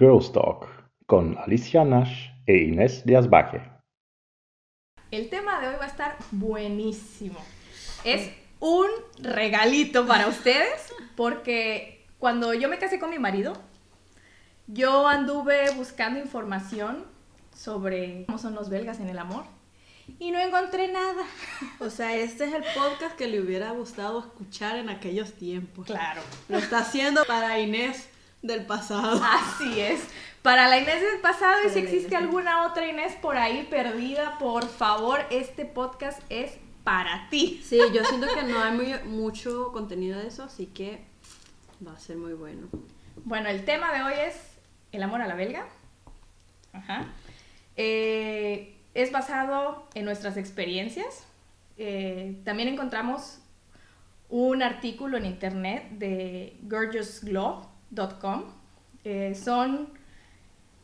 Girls Talk con Alicia Nash e Inés Díaz Baje. El tema de hoy va a estar buenísimo. Es un regalito para ustedes porque cuando yo me casé con mi marido, yo anduve buscando información sobre cómo son los belgas en el amor y no encontré nada. O sea, este es el podcast que le hubiera gustado escuchar en aquellos tiempos. Claro. Lo está haciendo para Inés del pasado. Así es. Para la Inés del pasado, y si existe alguna otra Inés por ahí perdida, por favor, este podcast es para ti. Sí, yo siento que no hay muy- mucho contenido de eso, así que va a ser muy bueno. Bueno, el tema de hoy es el amor a la belga. Ajá. Eh, es basado en nuestras experiencias. Eh, también encontramos un artículo en internet de gorgeousglobe.com. Eh, son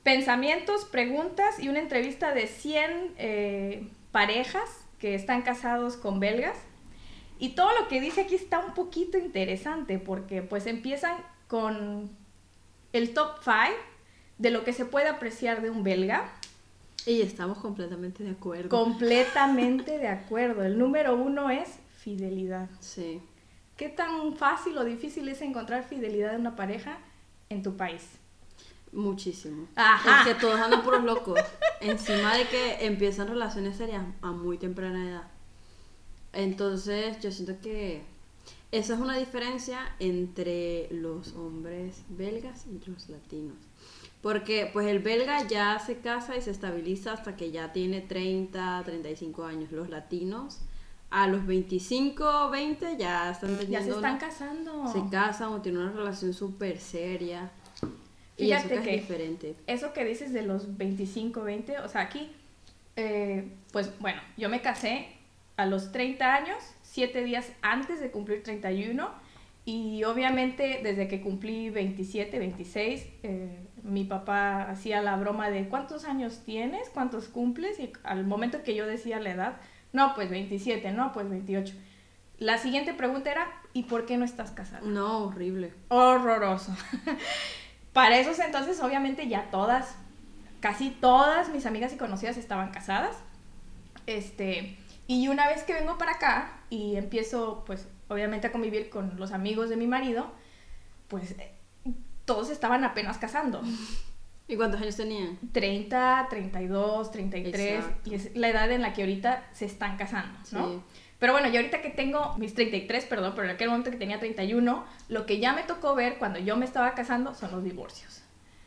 pensamientos, preguntas y una entrevista de 100 eh, parejas que están casados con belgas. Y todo lo que dice aquí está un poquito interesante porque pues empiezan con el top 5 de lo que se puede apreciar de un belga. Y estamos completamente de acuerdo. Completamente de acuerdo. El número uno es fidelidad. Sí. ¿Qué tan fácil o difícil es encontrar fidelidad en una pareja en tu país? Muchísimo. Ajá. Es que todos andan puros locos. Encima de que empiezan relaciones serias a muy temprana edad. Entonces, yo siento que esa es una diferencia entre los hombres belgas y los latinos. Porque pues el belga ya se casa y se estabiliza hasta que ya tiene 30, 35 años. Los latinos a los 25, 20 ya están Ya teniendo se están una- casando. se casan o tienen una relación súper seria. y eso Fíjate que, que- es diferente. Eso que dices de los 25, 20, o sea, aquí, eh, pues bueno, yo me casé a los 30 años, 7 días antes de cumplir 31, y obviamente desde que cumplí 27, 26, eh, mi papá hacía la broma de ¿cuántos años tienes? ¿Cuántos cumples? Y al momento que yo decía la edad, no, pues 27, no, pues 28. La siguiente pregunta era, ¿y por qué no estás casada? No, horrible. horroroso. Para esos entonces, obviamente, ya todas, casi todas mis amigas y conocidas estaban casadas. Este, y una vez que vengo para acá y empiezo, pues, obviamente a convivir con los amigos de mi marido, pues eh, todos estaban apenas casando. ¿Y cuántos años tenían? 30, 32, 33, Exacto. y es la edad en la que ahorita se están casando, ¿no? Sí. Pero bueno, yo ahorita que tengo mis 33, perdón, pero en aquel momento que tenía 31, lo que ya me tocó ver cuando yo me estaba casando son los divorcios.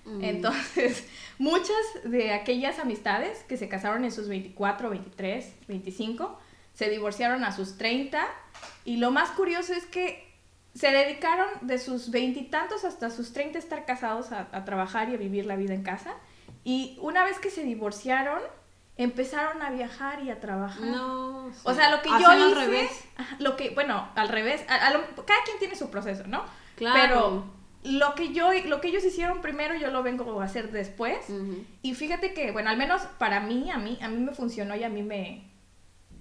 Mm. Entonces, muchas de aquellas amistades que se casaron en sus 24, 23, 25, se divorciaron a sus 30 y lo más curioso es que se dedicaron de sus veintitantos hasta sus 30 a estar casados, a, a trabajar y a vivir la vida en casa. Y una vez que se divorciaron, empezaron a viajar y a trabajar. No. O sí. sea, lo que Hacen yo al hice, revés. lo que, bueno, al revés, a- a lo- cada quien tiene su proceso, ¿no? Claro. Pero lo que yo, lo que ellos hicieron primero, yo lo vengo a hacer después. Ujú. Y fíjate que, bueno, al menos para mí, a mí, a mí me funcionó y a mí me,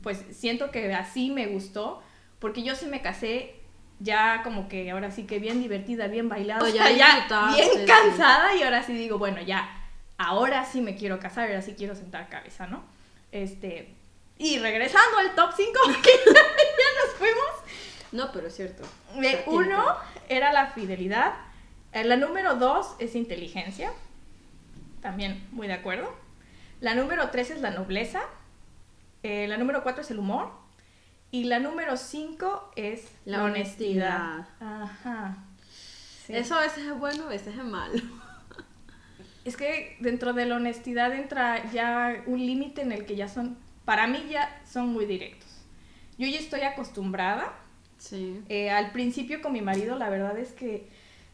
pues siento que así me gustó, porque yo sí me casé ya como que ahora sí que bien divertida, bien bailada, o ya sea, ya disfrutaste, bien sí. cansada y ahora sí digo, bueno, ya, ahora sí me quiero casar, ahora sí quiero sentar cabeza, ¿no? Este, y regresando al top 5, que ya nos fuimos, No, pero es cierto. de O sea, uno era la fidelidad. Eh, La número dos es inteligencia. También muy de acuerdo. La número tres es la nobleza. Eh, la número cuatro es el humor. Y la número cinco es la, La honestidad. Ajá. Sí. Eso a veces es bueno, a veces es malo. Es que dentro de la honestidad entra ya un límite en el que ya son, para mí ya son muy directos. Yo ya estoy acostumbrada Sí. Eh, al principio con mi marido, la verdad es que,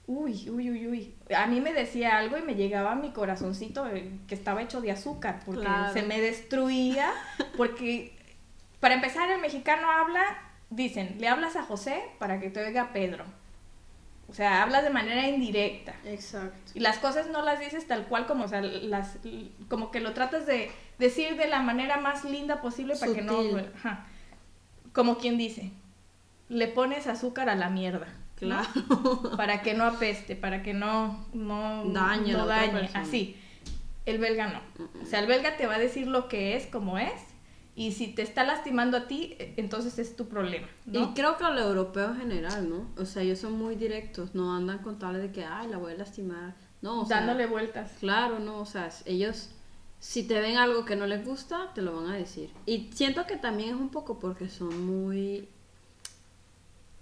uy, uy, uy, uy, a mí me decía algo y me llegaba a mi corazoncito eh, que estaba hecho de azúcar, porque Claro. se me destruía, porque para empezar el mexicano habla, dicen, le hablas a José para que te oiga Pedro. O sea, hablas de manera indirecta. Exacto. Y las cosas no las dices tal cual como, o sea, las, como que lo tratas de decir de la manera más linda posible para que no... Ajá. Como quien dice, le pones azúcar a la mierda. Claro. Para que no apeste, para que no, no Dañe no dañe. Así. El belga no. O sea, el belga te va a decir lo que es, como es. Y si te está lastimando a ti, eh, entonces es tu problema. ¿no? Y creo que los europeos en general, ¿no? O sea, ellos son muy directos, no andan con tales de que, ay, la voy a lastimar. No, o sea, Dándole vueltas. Claro, no, o sea, ellos, si te ven algo que no les gusta, te lo van a decir. Y siento que también es un poco porque son muy,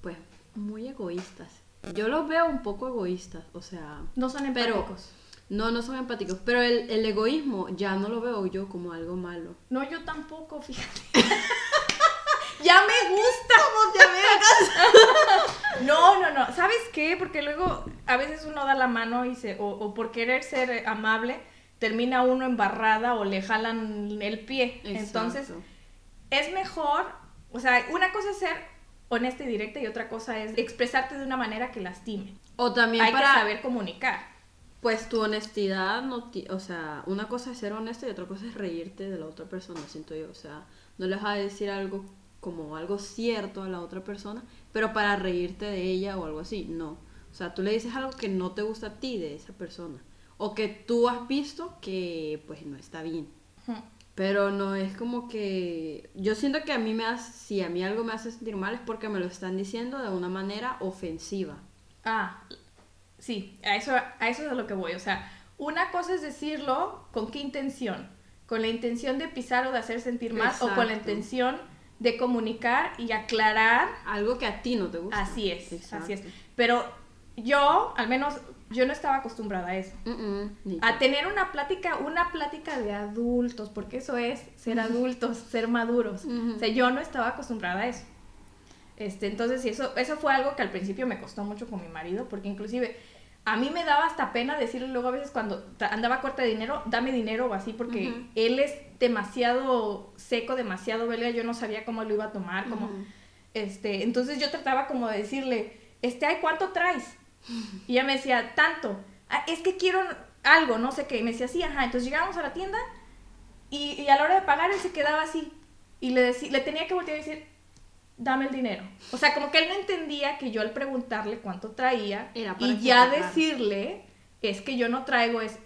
pues, muy egoístas. Yo los veo un poco egoístas, o sea, No son Pero- empáticos. No, no son empáticos, pero el, el egoísmo ya no lo veo yo como algo malo. No, yo tampoco, fíjate. ya me gusta. No, no, no. ¿Sabes qué? Porque luego a veces uno da la mano y se, o, o por querer ser amable, termina uno embarrada o le jalan el pie. Entonces, es mejor, o sea, una cosa es ser honesta y directa y otra cosa es expresarte de una manera que lastime. O también Hay para, que saber comunicar. Pues tu honestidad, no ti- o sea, una cosa es ser honesto y otra cosa es reírte de la otra persona, siento yo, o sea, no les vas a decir algo como algo cierto a la otra persona, pero para reírte de ella o algo así, no. O sea, tú le dices algo que no te gusta a ti de esa persona, o que tú has visto que pues no está bien. Pero no es como que. Yo siento que a mí me hace. Si a mí algo me hace sentir mal es porque me lo están diciendo de una manera ofensiva. Ah, sí, a eso, a eso es a lo que voy. O sea, una cosa es decirlo con qué intención. Con la intención de pisar o de hacer sentir más o con la Exacto. intención de comunicar y aclarar. Algo que a ti no te gusta. Así es, Exacto. así es. Pero yo, al menos, yo no estaba acostumbrada a eso. Mm, ni A tener una plática, una plática de adultos, porque eso es ser adultos, ser maduros. Ujú. O sea, yo no estaba acostumbrada a eso. Este, entonces, eso, eso fue algo que al principio me costó mucho con mi marido, porque inclusive a mí me daba hasta pena decirle luego a veces cuando andaba corta de dinero, dame dinero o así, porque él es demasiado seco, demasiado belga, yo no sabía cómo lo iba a tomar, Ujú. este, entonces yo trataba como de decirle, este, ay, ¿cuánto traes? Y ella me decía, tanto, "Ah, es que quiero algo, no sé qué, y me decía, sí, ajá, entonces llegábamos a la tienda y, y a la hora de pagar él se quedaba así, y le, decí- le tenía que voltear y decir, dame el dinero. O sea, como que él no entendía que yo al preguntarle cuánto traía Era para y ya decirle, es que yo no traigo, es,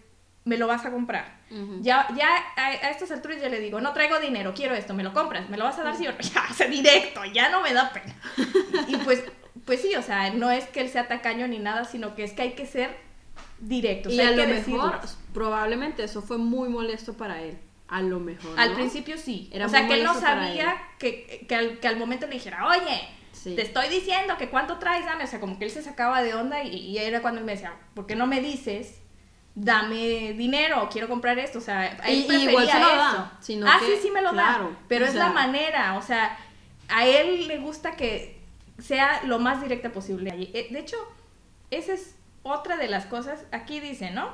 me lo vas a comprar. Ya, ya a, a estas alturas ya le digo, no traigo dinero, quiero esto, me lo compras, me lo vas a dar sí o no. Ya, sea, directo, ya no me da pena. Y, pues, pues sí, o sea, no es que él sea tacaño ni nada, sino que es que hay que ser directo. o y a hay lo que mejor, decirlo. probablemente eso fue muy molesto para él. A lo mejor. Al ¿no? principio sí. Era o sea, que él no sabía que, que, al, que al momento le dijera, oye, Sí. te estoy diciendo que cuánto traes, dame. O sea, como que él se sacaba de onda y, y era cuando él me decía, ¿por qué no me dices? Dame dinero, quiero comprar esto. O sea, él Y- y igual se lo eso. da, sino ah, que- sí, sí me lo claro, da. Pero es sea- la manera. O sea, a él le gusta que sea lo más directa posible. Eh, De hecho, esa es otra de las cosas. Aquí dice, ¿no?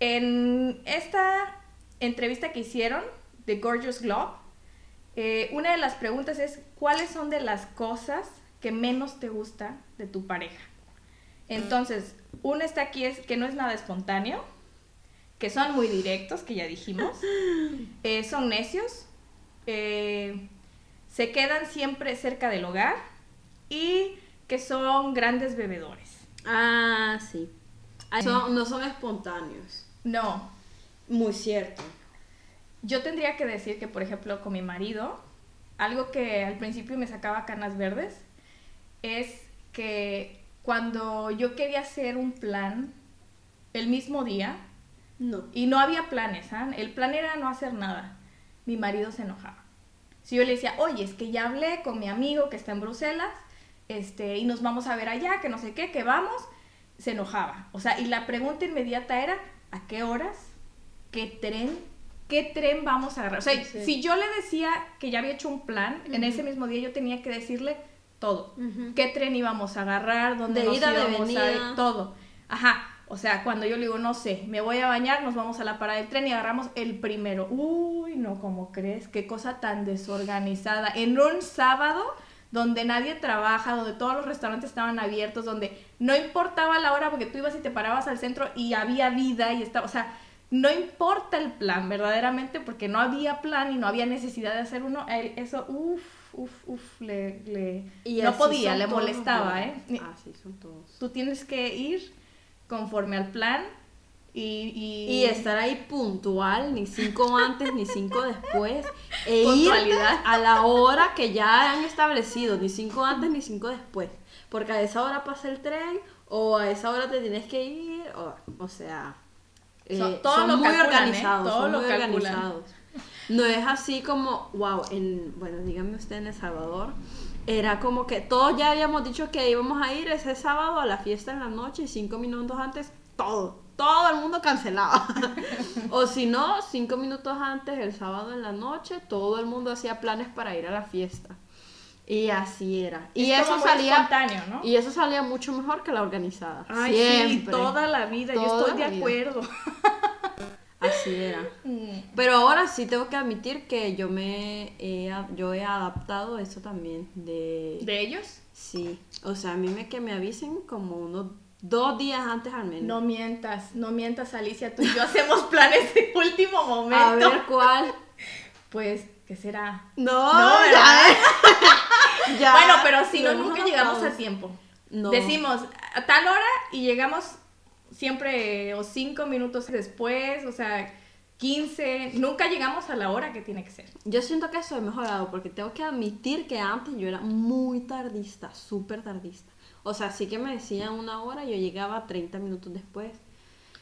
En esta entrevista que hicieron de Gorgeous Globe, eh, una de las preguntas es, ¿cuáles son de las cosas que menos te gusta de tu pareja? Entonces, una está aquí es que no es nada espontáneo, que son muy directos, que ya dijimos, eh, son necios, eh, se quedan siempre cerca del hogar y que son grandes bebedores. Ah, sí. Son- no son espontáneos. No, Muy cierto. Yo tendría que decir que, por ejemplo, con mi marido, algo que al principio me sacaba canas verdes es que cuando yo quería hacer un plan el mismo día, No. y no había planes, el plan era no hacer nada, mi marido se enojaba. Si yo le decía, oye, es que ya hablé con mi amigo que está en Bruselas, este, y nos vamos a ver allá, que no sé qué, que vamos, se enojaba. O sea, y la pregunta inmediata era, ¿a qué horas? ¿Qué tren? ¿Qué tren vamos a agarrar? O sea, Sí. si yo le decía que ya había hecho un plan, en ese mismo día yo tenía que decirle todo. ¿Qué tren íbamos a agarrar? ¿Dónde De nos ida, de íbamos a ir? Todo. Ajá. O sea, cuando yo le digo, no sé, me voy a bañar, nos vamos a la parada del tren y agarramos el primero. Uy, no, ¿cómo crees? Qué cosa tan desorganizada. En un sábado donde nadie trabaja, donde todos los restaurantes estaban abiertos, donde no importaba la hora porque tú ibas y te parabas al centro y había vida y estaba, o sea, no importa el plan verdaderamente porque no había plan y no había necesidad de hacer uno. Eso, uff, uf, uf, le, le- Y no podía, le molestaba, ¿eh? Así son todos. Tú tienes que ir conforme al plan y... Y, Y estar ahí puntual, ni cinco antes ni cinco después. E ir a la hora que ya han establecido, ni cinco antes ni cinco después. Porque a esa hora pasa el tren o a esa hora te tienes que ir. O, o sea, eh, Son- todo son lo muy calculan, ¿eh? organizados. Son lo muy calculan. organizados. No es así como, wow, en, bueno, díganme usted en El Salvador. Era como que todos ya habíamos dicho que íbamos a ir ese sábado a la fiesta en la noche y cinco minutos antes, todo, todo el mundo cancelaba. o si no, cinco minutos antes, el sábado en la noche, todo el mundo hacía planes para ir a la fiesta. Y así era. Y Es eso salía ¿no? y eso salía mucho mejor que la organizada. Ay, Siempre. sí, toda la vida, yo estoy de acuerdo. Así era. Mm. Pero ahora sí tengo que admitir que yo me he, a- yo he adaptado eso también de, ¿De ellos? sí, o sea, a mí me que me avisen como unos dos días antes al menos. No mientas, no mientas, Alicia, tú y yo hacemos planes de último momento. a ver cuál. Pues, ¿qué será? No, No, ya, ya. bueno, pero si no, nunca llegamos a tiempo. No. Decimos a tal hora y llegamos siempre o cinco minutos después, o sea, 15, nunca llegamos a la hora que tiene que ser. Yo siento que eso he mejorado porque tengo que admitir que antes yo era muy tardista, súper tardista. O sea, sí que me decían una hora y yo llegaba 30 minutos después.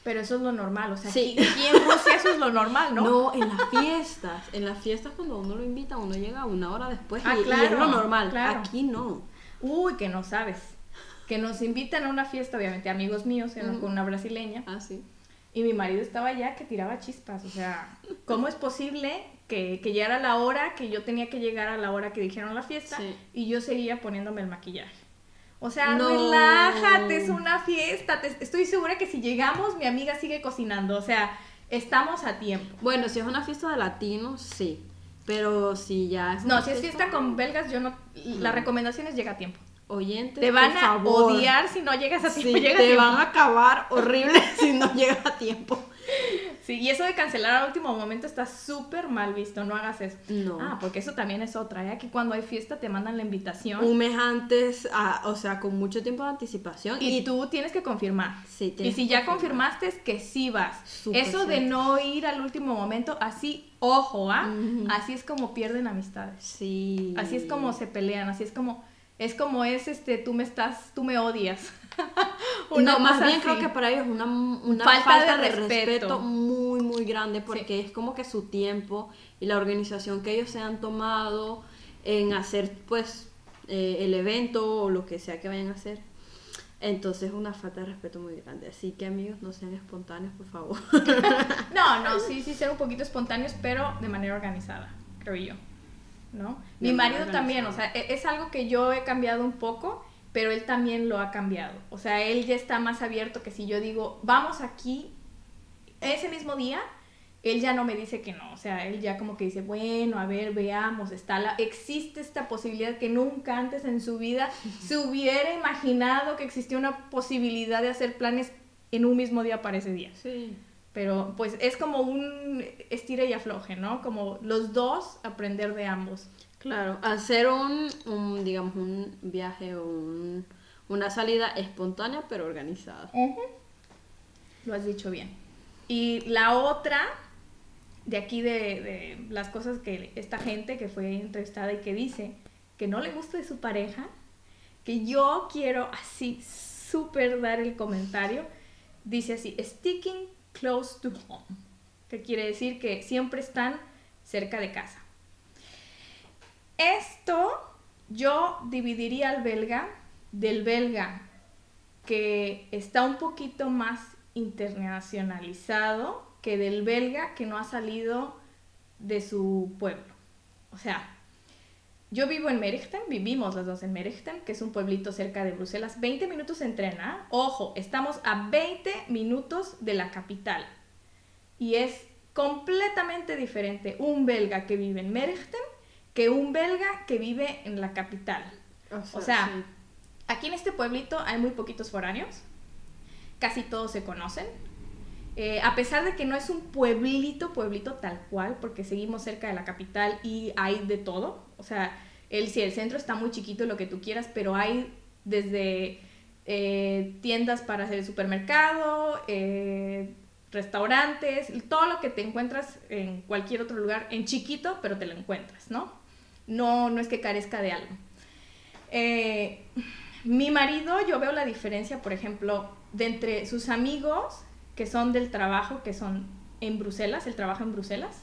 Pero eso es lo normal, o sea, Sí. aquí, aquí en Rusia eso es lo normal, ¿no? No, en las fiestas. En las fiestas cuando uno lo invita, uno llega una hora después Ah, y, y claro, es lo normal. claro. Aquí no. Uy, que no sabes. Que nos invitan a una fiesta, obviamente amigos míos, Ujú. con una brasileña. Ah, sí. Y mi marido estaba allá que tiraba chispas. O sea, ¿cómo es posible que, que llegara la hora que yo tenía que llegar a la hora que dijeron la fiesta Sí. y yo seguía poniéndome el maquillaje? O sea, No. relájate, es una fiesta. te- estoy segura que si llegamos, mi amiga sigue cocinando. O sea, estamos a tiempo. Bueno, si es una fiesta de latinos, sí. Pero si ya es No, si es fiesta con belgas, yo no. La recomendación es llega a tiempo. oyentes, Te van por a odiar si no llegas a Sí, tiempo. a te tiempo. van a acabar horrible si no llegas a tiempo. Sí, y eso de cancelar al último momento está súper mal visto, no hagas eso. No. Ah, porque eso también es otra, ¿eh? Aquí cuando hay fiesta te mandan la invitación Un mes antes, ah, o sea, con mucho tiempo de anticipación. y, tú tienes que confirmar. Sí, y tienes si que ya confirmar. confirmaste es que sí vas. Súper eso de no ir al último momento, así, ojo, ¿ah? Así es como pierden amistades. Sí. Así es como se pelean, así es como es como es este tú me estás, tú me odias. no, más bien así. creo que para ellos es una, una Falta falta, de de, respeto. respeto. muy, muy grande porque es como que su tiempo y la organización que ellos se han tomado en hacer, pues, eh, el evento o lo que sea que vayan a hacer. Entonces es una falta de respeto muy grande. Así que amigos, no sean espontáneos, por favor. No, no, sí, sí, ser un poquito espontáneos, pero de manera organizada, creo yo. ¿No? Mi marido también, o sea, e- es algo que yo he cambiado un poco, pero él también lo ha cambiado. O sea, él ya está más abierto que si yo digo, vamos aquí, ese mismo día, él ya no me dice que no. O sea, él ya como que dice, bueno, a ver, veamos, está la, existe esta posibilidad que nunca antes en su vida se hubiera imaginado que existía una posibilidad de hacer planes en un mismo día para ese día. Sí. Pero pues es como un estira y afloje, ¿no? Como los dos aprender de ambos. Claro, hacer un, un, digamos, un viaje o un- una salida espontánea pero organizada. Lo has dicho bien. Y la otra, de aquí de, de las cosas que esta gente que fue entrevistada y que dice que no le gusta de su pareja, que yo quiero así súper dar el comentario, dice así, sticking close to home, que quiere decir que siempre están cerca de casa. Esto yo dividiría al belga del belga que está un poquito más internacionalizado que del belga que no ha salido de su pueblo. O sea, yo vivo en Merichten, vivimos las dos en Merichten, que es un pueblito cerca de Bruselas, 20 minutos en tren, ¿ah? Ojo, estamos a 20 minutos de la capital. Y es completamente diferente un belga que vive en Merichten que un belga que vive en la capital. O sea, sí. Aquí en este pueblito hay muy poquitos foráneos, casi todos se conocen. Eh, a pesar de que no es un pueblito, pueblito tal cual, porque seguimos cerca de la capital y hay de todo. O sea, El, sí, el centro está muy chiquito, lo que tú quieras, pero hay desde eh, tiendas para hacer el supermercado, eh, restaurantes, todo lo que te encuentras en cualquier otro lugar, en chiquito, pero te lo encuentras, ¿no? No, no es que carezca de algo. Eh, mi marido, yo veo la diferencia, por ejemplo, de entre sus amigos que son del trabajo, que son en Bruselas, él trabaja en Bruselas,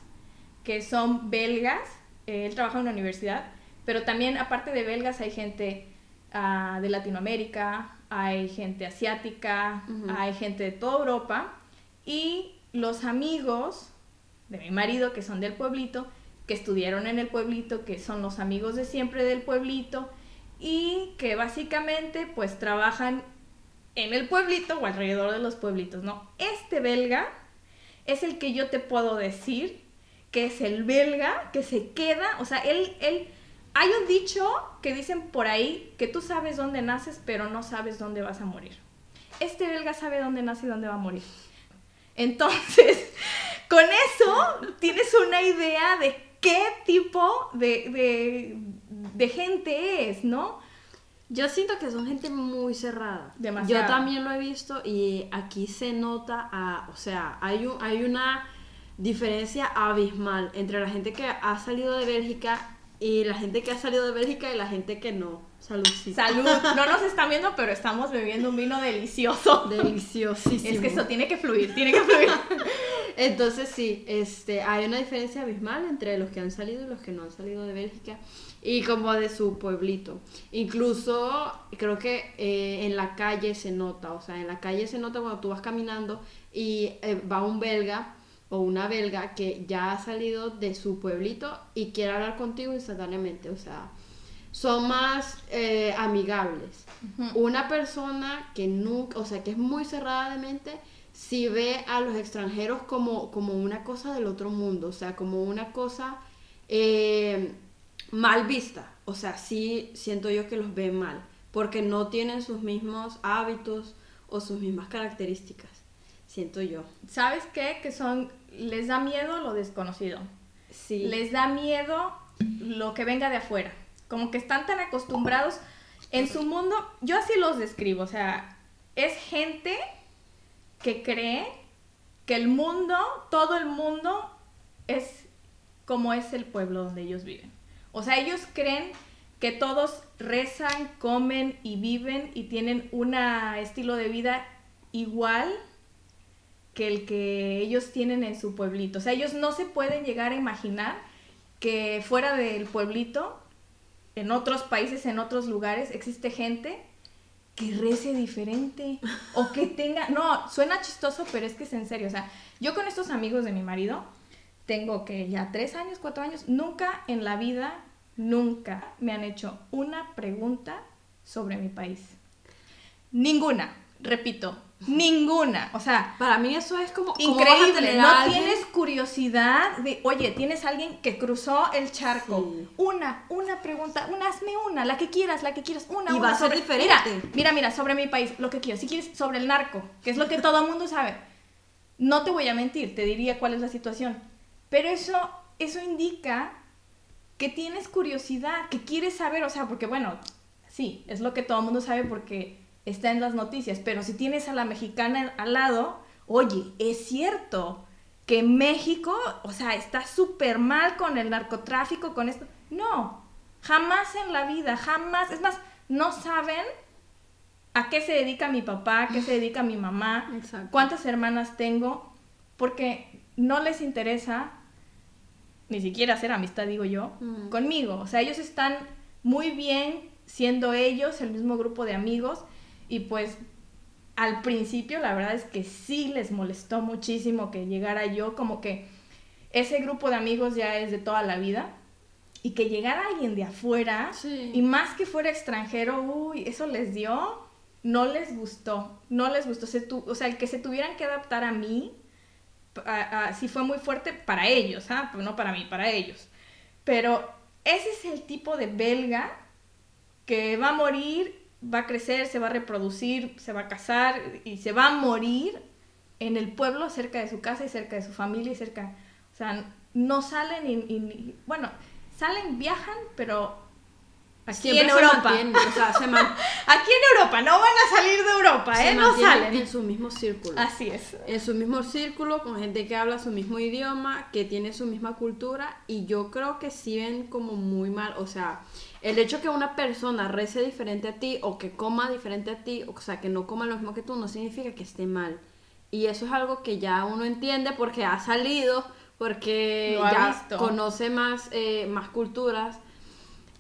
que son belgas, eh, él trabaja en una universidad, pero también aparte de belgas hay gente uh, de Latinoamérica, hay gente asiática, uh -huh. hay gente de toda Europa y los amigos de mi marido que son del pueblito, que estudiaron en el pueblito, que son los amigos de siempre del pueblito y que básicamente pues trabajan en el pueblito o alrededor de los pueblitos, ¿no? Este belga es el que yo te puedo decir que es el belga que se queda, o sea, él, él, hay un dicho que dicen por ahí que tú sabes dónde naces, pero no sabes dónde vas a morir. Este belga sabe dónde nace y dónde va a morir. Entonces, con eso tienes una idea de qué tipo de, de, de gente es, ¿no? Yo siento que son gente muy cerrada. Demasiado. Yo también lo he visto y aquí se nota, a, o sea, hay, un, hay una diferencia abismal entre la gente que ha salido de Bélgica y la gente que ha salido de Bélgica y la gente que no. Saludcita. Salud. No nos están viendo, pero estamos bebiendo un vino delicioso. Deliciosísimo. Es que eso tiene que fluir, tiene que fluir. Entonces sí, este, hay una diferencia abismal entre los que han salido y los que no han salido de Bélgica y como de su pueblito. Incluso creo que eh, en la calle se nota, o sea, en la calle se nota cuando tú vas caminando y eh, va un belga o una belga que ya ha salido de su pueblito y quiere hablar contigo instantáneamente, o sea, son más eh, amigables. Uh -huh. Una persona que nunca, o sea, que es muy cerrada de mente, si ve a los extranjeros como, como una cosa del otro mundo, o sea, como una cosa eh, mal vista. O sea, sí siento yo que los ve mal, porque no tienen sus mismos hábitos o sus mismas características, siento yo. ¿Sabes qué? Que son, les da miedo lo desconocido. Sí. Les da miedo lo que venga de afuera. Como que están tan acostumbrados en su mundo, yo así los describo, o sea, es gente que cree que el mundo, todo el mundo es como es el pueblo donde ellos viven. O sea, ellos creen que todos rezan, comen y viven y tienen un estilo de vida igual que el que ellos tienen en su pueblito. O sea, ellos no se pueden llegar a imaginar que fuera del pueblito, en otros países, en otros lugares, existe gente que rece diferente o que tenga... No, suena chistoso, pero es que es en serio. O sea, yo con estos amigos de mi marido tengo que ya tres años, cuatro años, nunca en la vida, nunca me han hecho una pregunta sobre mi país. Ninguna, repito, ninguna. O sea, para mí eso es como increíble. No tienes curiosidad de, oye, tienes alguien que cruzó el charco. Sí. Una, una pregunta, una, hazme una, la que quieras, la que quieras, una. Y una va a ser sobre, diferente. Mira, mira, mira, sobre mi país, lo que quieras. Si quieres, sobre el narco, que es lo que todo el mundo sabe. No te voy a mentir, te diría cuál es la situación. Pero eso, eso indica que tienes curiosidad, que quieres saber, o sea, porque bueno, sí, es lo que todo el mundo sabe porque está en las noticias, pero si tienes a la mexicana al lado, oye, es cierto que México, o sea, está súper mal con el narcotráfico, con esto. No, jamás en la vida, jamás, es más, no saben a qué se dedica mi papá, a qué se dedica mi mamá, Exacto. cuántas hermanas tengo, porque no les interesa ni siquiera hacer amistad, digo yo, Mm. conmigo. O sea, ellos están muy bien siendo ellos el mismo grupo de amigos y pues al principio la verdad es que sí les molestó muchísimo que llegara yo, como que ese grupo de amigos ya es de toda la vida y que llegara alguien de afuera Sí. y más que fuera extranjero, uy, eso les dio, no les gustó, no les gustó, se tu- o sea, el que se tuvieran que adaptar a mí, a- a- sí fue muy fuerte para ellos, ¿ah? No para mí, para ellos. Pero ese es el tipo de belga que va a morir, va a crecer, se va a reproducir, se va a casar y se va a morir en el pueblo cerca de su casa y cerca de su familia y cerca, o sea, no salen y, bueno, salen, viajan, pero Aquí Siempre en Europa. mantienen, o sea, se, man- Aquí en Europa, no van a salir de Europa, se ¿eh? No salen. en su mismo círculo. Así es. en su mismo círculo, con gente que habla su mismo idioma, que tiene su misma cultura, y yo creo que sí ven como muy mal, o sea, el hecho que una persona rece diferente a ti o que coma diferente a ti, o sea, que no coma lo mismo que tú, no significa que esté mal. Y eso es algo que ya uno entiende porque ha salido, porque ha ya visto. conoce más, eh, más culturas.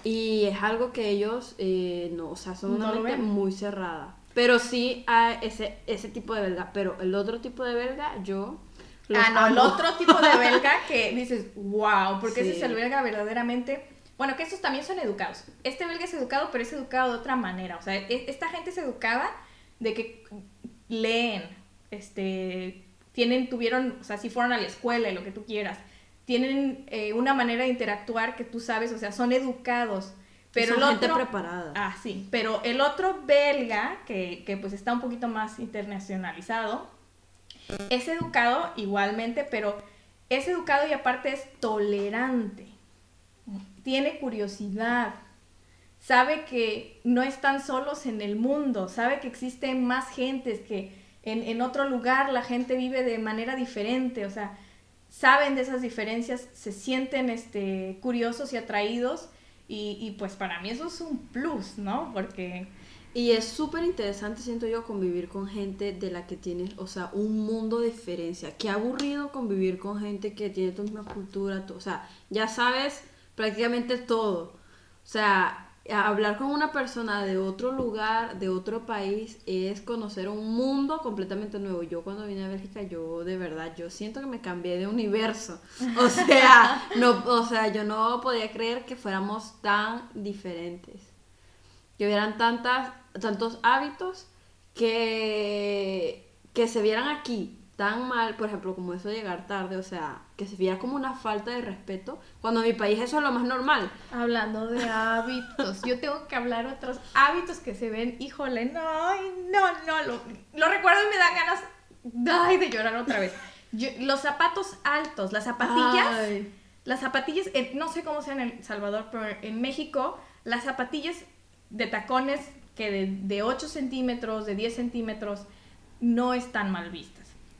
Y es algo que ellos, eh, no, o sea, son una No mente muy cerrada. Pero sí hay ese, ese tipo de belga. Pero el otro tipo de belga, yo. los ah, no, el otro tipo de belga que dices, wow, porque ese es el belga verdaderamente. Bueno, que estos también son educados. Este belga es educado, pero es educado de otra manera. O sea, e- esta gente es educada de que leen, este, tienen, tuvieron, o sea, si fueron a la escuela y lo que tú quieras, tienen eh, una manera de interactuar que tú sabes, o sea, son educados. Pero Son el gente otro, preparada. Ah, sí. Pero el otro belga, que, que pues está un poquito más internacionalizado, es educado igualmente, pero es educado y aparte es tolerante. Tiene curiosidad. Sabe que no están solos en el mundo. Sabe que existen más gentes, que en, en otro lugar la gente vive de manera diferente. O sea, saben de esas diferencias, se sienten este, curiosos y atraídos. Y, y pues para mí eso es un plus, ¿no? Porque Y es súper interesante, siento yo, convivir con gente de la que tienes, o sea, un mundo de diferencia. Qué aburrido convivir con gente que tiene tu misma cultura, tu- o sea, ya sabes prácticamente todo. O sea, hablar con una persona de otro lugar, de otro país, es conocer un mundo completamente nuevo. Yo cuando vine a Bélgica, yo de verdad, yo siento que me cambié de universo. O sea, no, o sea, yo no podía creer que fuéramos tan diferentes que hubieran tantas, tantos hábitos que, que se vieran aquí tan mal, por ejemplo, como eso de llegar tarde, o sea, que se viera como una falta de respeto, cuando en mi país eso es lo más normal. Hablando de hábitos, yo tengo que hablar otros hábitos que se ven, híjole, no, no, no, lo, lo recuerdo y me dan ganas ay, de llorar otra vez. Yo- los zapatos altos, las zapatillas, Ay. las zapatillas, no sé cómo sea en El Salvador, pero en México, las zapatillas de tacones que de, de 8 centímetros, de 10 centímetros, no están mal vistas.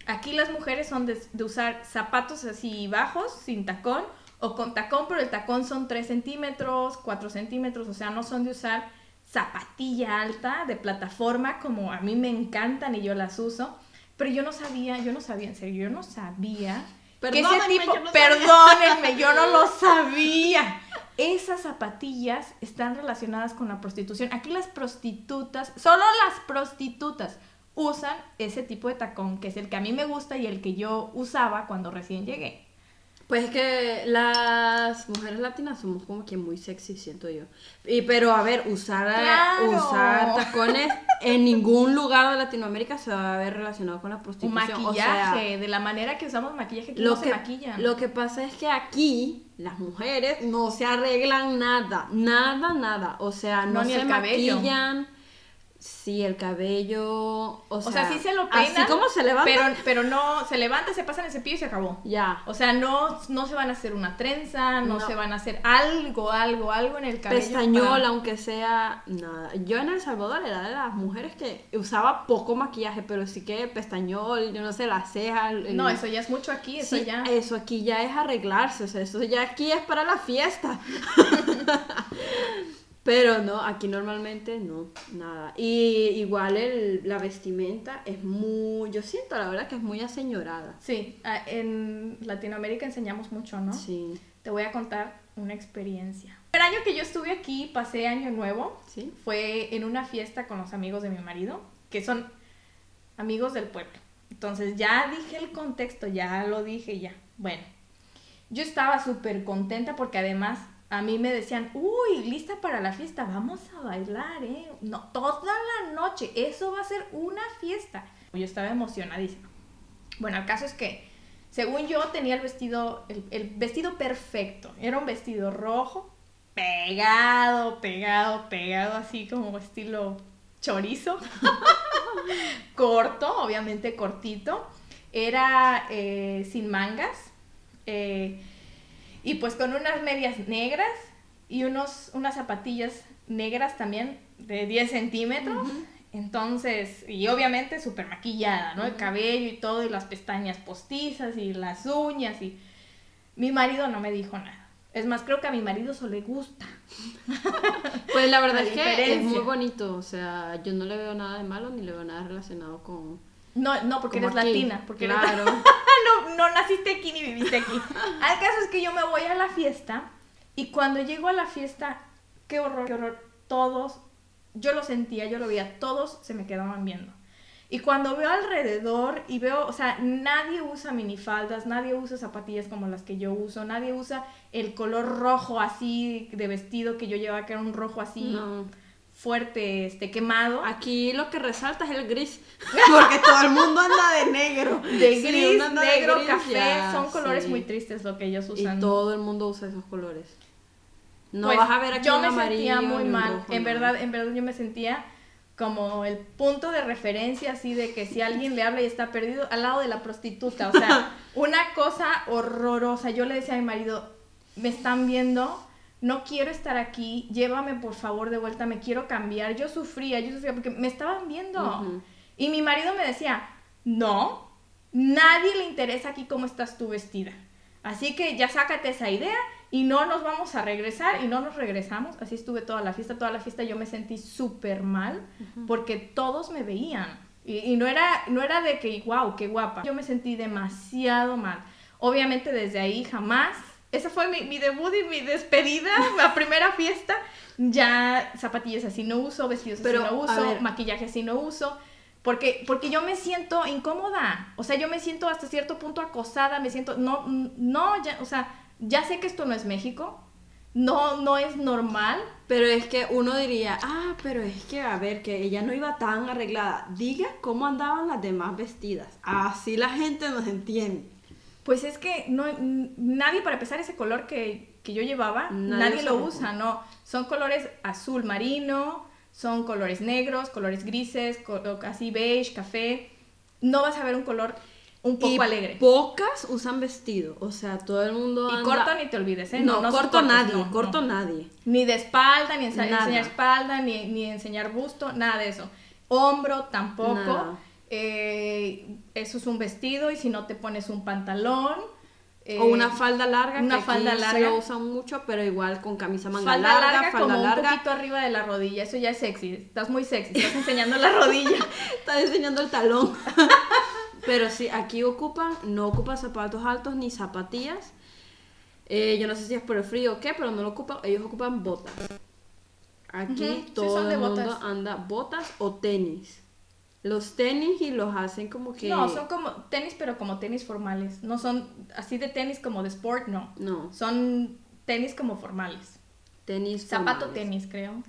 Aquí las mujeres son de, de usar zapatos así bajos, sin tacón, o con tacón, pero el tacón son 3 centímetros, 4 centímetros, o sea, no son de usar zapatilla alta de plataforma como a mí me encantan y yo las uso. Pero yo no sabía, yo no sabía, en serio, yo no sabía que ese tipo, yo no sabía. perdónenme, yo no lo sabía. Esas zapatillas están relacionadas con la prostitución. Aquí las prostitutas, solo las prostitutas usan ese tipo de tacón, que es el que a mí me gusta y el que yo usaba cuando recién llegué. Pues es que las mujeres latinas somos como que muy sexy, siento yo. Y pero a ver, usar, Claro. usar tacones en ningún lugar de Latinoamérica se va a ver relacionado con la Un prostitución. o maquillaje, sea, de la manera que usamos maquillaje, que lo no que, se maquillan. lo que pasa es que aquí las mujeres no se arreglan nada, nada, nada. O sea, no, se cabello. Sí, el cabello. O o sea, sí se lo peinan, Así como se levanta. pero, pero no, se levanta, se pasan el cepillo y se acabó. Ya. O sea, no, no se van a hacer una trenza, no, No. se van a hacer algo, algo, algo en el cabello. Pestañola, para- aunque sea nada. Yo en El Salvador era de las mujeres que usaba poco maquillaje, pero sí que pestañol, yo no sé, las cejas. el- No, eso ya es mucho aquí, eso Sí, ya. eso aquí ya es arreglarse, o sea, eso ya aquí es para la fiesta. Pero no, aquí normalmente no, nada. Y igual el, la vestimenta es muy, yo siento la verdad que es muy aseñorada. Sí, en Latinoamérica enseñamos mucho, ¿no? Sí, Te voy a contar una experiencia. El año que yo estuve aquí, pasé año nuevo, sí. fue en una fiesta con los amigos de mi marido, que son amigos del pueblo. Entonces ya dije el contexto, ya lo dije, ya. Bueno, yo estaba súper contenta porque además a mí me decían, uy, lista para la fiesta, vamos a bailar, ¿eh? No, toda la noche, eso va a ser una fiesta. Yo estaba emocionadísima. Bueno, el caso es que, según yo, tenía el vestido, el, vestido perfecto. Era un vestido rojo, pegado, pegado, pegado, así como estilo chorizo. Corto, obviamente cortito. Era eh, sin mangas. eh, y pues con unas medias negras y unos, unas zapatillas negras también, de 10 centímetros. Entonces, y obviamente súper maquillada, ¿no? El cabello y todo, y las pestañas postizas, y las uñas, y mi marido no me dijo nada. Es más, creo que a mi marido eso le gusta. Pues la verdad es que es muy bonito, o sea, yo no le veo nada de malo ni le veo nada relacionado con... No, no, porque como eres aquí. latina, porque eres- Claro. no, no naciste aquí ni viviste aquí. Al caso es que yo me voy a la fiesta y cuando llego a la fiesta, qué horror, qué horror, todos, yo lo sentía, yo lo veía, todos se me quedaban viendo. Y cuando veo alrededor y veo, o sea, nadie usa minifaldas, nadie usa zapatillas como las que yo uso, nadie usa el color rojo así de vestido que yo llevaba, que era un rojo así No. Fuerte, este, quemado. Aquí lo que resalta es el gris, porque todo el mundo anda de negro. De gris, anda de negro, gris, café, ya, son colores sí. muy tristes lo que ellos usan. Y todo el mundo usa esos colores. No Pues, vas a ver aquí yo un me amarillo sentía muy mal rojo, en no. verdad en verdad yo me sentía como el punto de referencia así de que si alguien le habla y está perdido al lado de la prostituta o sea una cosa horrorosa yo le decía a mi marido me están viendo no quiero estar aquí llévame por favor de vuelta me quiero cambiar yo sufría yo sufría porque me estaban viendo y mi marido me decía no nadie le interesa aquí cómo estás tú vestida así que ya sácate esa idea y no nos vamos a regresar y no nos regresamos. Así estuve toda la fiesta, toda la fiesta yo me sentí súper mal porque todos me veían. Y, y no, era, no era de que, wow, qué guapa. Yo me sentí demasiado mal. Obviamente desde ahí jamás. Esa fue mi, mi debut y mi despedida, la primera fiesta. Ya zapatillas así no uso, vestidos Pero, así no uso, maquillaje así no uso. Porque, porque yo me siento incómoda. O sea, yo me siento hasta cierto punto acosada, me siento, no, no, ya, o sea, ya sé que esto no es México, no, no es normal. Pero es que uno diría, ah, pero es que, a ver, que ella no iba tan arreglada. Diga cómo andaban las demás vestidas. Así la gente nos entiende. Pues es que no, nadie para empezar ese color que, que yo llevaba, Nadie lo usa, no. Son colores azul marino, son colores negros, colores grises, así beige, café. No vas a ver un color un poco y alegre. pocas usan vestido. O sea, todo el mundo Y anda... corto ni te olvides, ¿eh? No, son corto cortos, nadie, no, corto no. nadie. Ni de espalda, ni enseñar espalda, ni, ni enseñar busto, nada de eso. Hombro tampoco. Nada. Eh, eso es un vestido y si no te pones un pantalón. eh, o una falda larga, una que falda aquí se larga. lo usan mucho, pero igual con camisa manga falda larga, larga, falda como larga. un poquito arriba de la rodilla. Eso ya es sexy. Estás muy sexy. Estás enseñando la rodilla. Está enseñando el talón. Pero sí, aquí ocupan, no ocupan zapatos altos ni zapatillas. Eh, yo no sé si es por el frío o qué, pero no lo ocupan. Ellos ocupan botas. Aquí todo el mundo botas. anda botas o tenis. Los tenis y los hacen como que. No, son como tenis, pero como tenis formales. No son así de tenis como de sport, no. No, Son tenis como formales. tenis. Zapato formales. tenis, creo.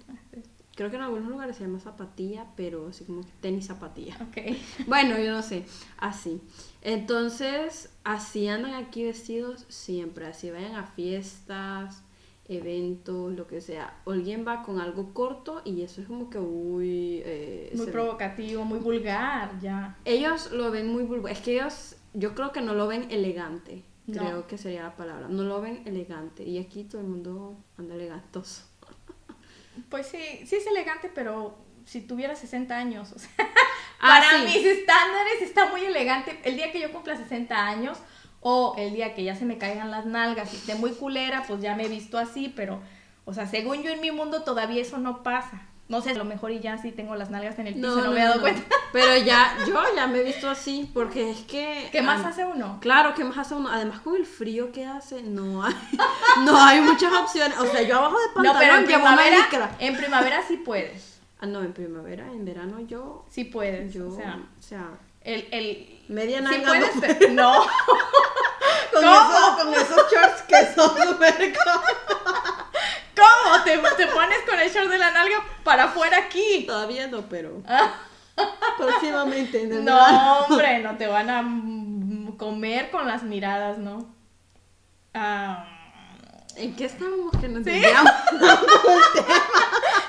Creo que en algunos lugares se llama zapatilla, pero así como tenis zapatilla. Ok. Bueno, yo no sé, así. Entonces, así andan aquí vestidos siempre, así vayan a fiestas, eventos, lo que sea. Alguien va con algo corto y eso es como que, uy... eh, Muy se- provocativo, muy vulgar, ya. Ellos lo ven muy vulgar, es que ellos, yo creo que no lo ven elegante, No. creo que sería la palabra, no lo ven elegante y aquí todo el mundo anda elegantoso. Pues sí, sí es elegante, pero si tuviera 60 años, o sea, Ah, para sí. mis estándares está muy elegante. El día que yo cumpla 60 años o el día que ya se me caigan las nalgas y esté muy culera, pues ya me he visto así, pero, o sea, según yo en mi mundo todavía eso no pasa. No sé, a lo mejor y ya sí tengo las nalgas en el piso, no, me he dado cuenta. Pero ya, yo ya me he visto así, porque es que... ¿Qué más hace uno? Claro, ¿qué más hace uno? Además, con el frío que hace, no hay, no hay muchas opciones. O sea, yo abajo de No, pantalón pero en primavera, en primavera sí puedes. Ah, no, en primavera, en verano yo... Sí puedes. yo o sea, o sea, el, el media sí nalga puedes, no. no. con, ¿Cómo? esos, con esos shorts que son súper. ¿Cómo? Te, te pones con el short de la nalga para afuera aquí. Todavía no, pero próximamente. verano. No, hombre, no te van a comer con las miradas, ¿no? Ah, ¿En qué estábamos que nos desviamos?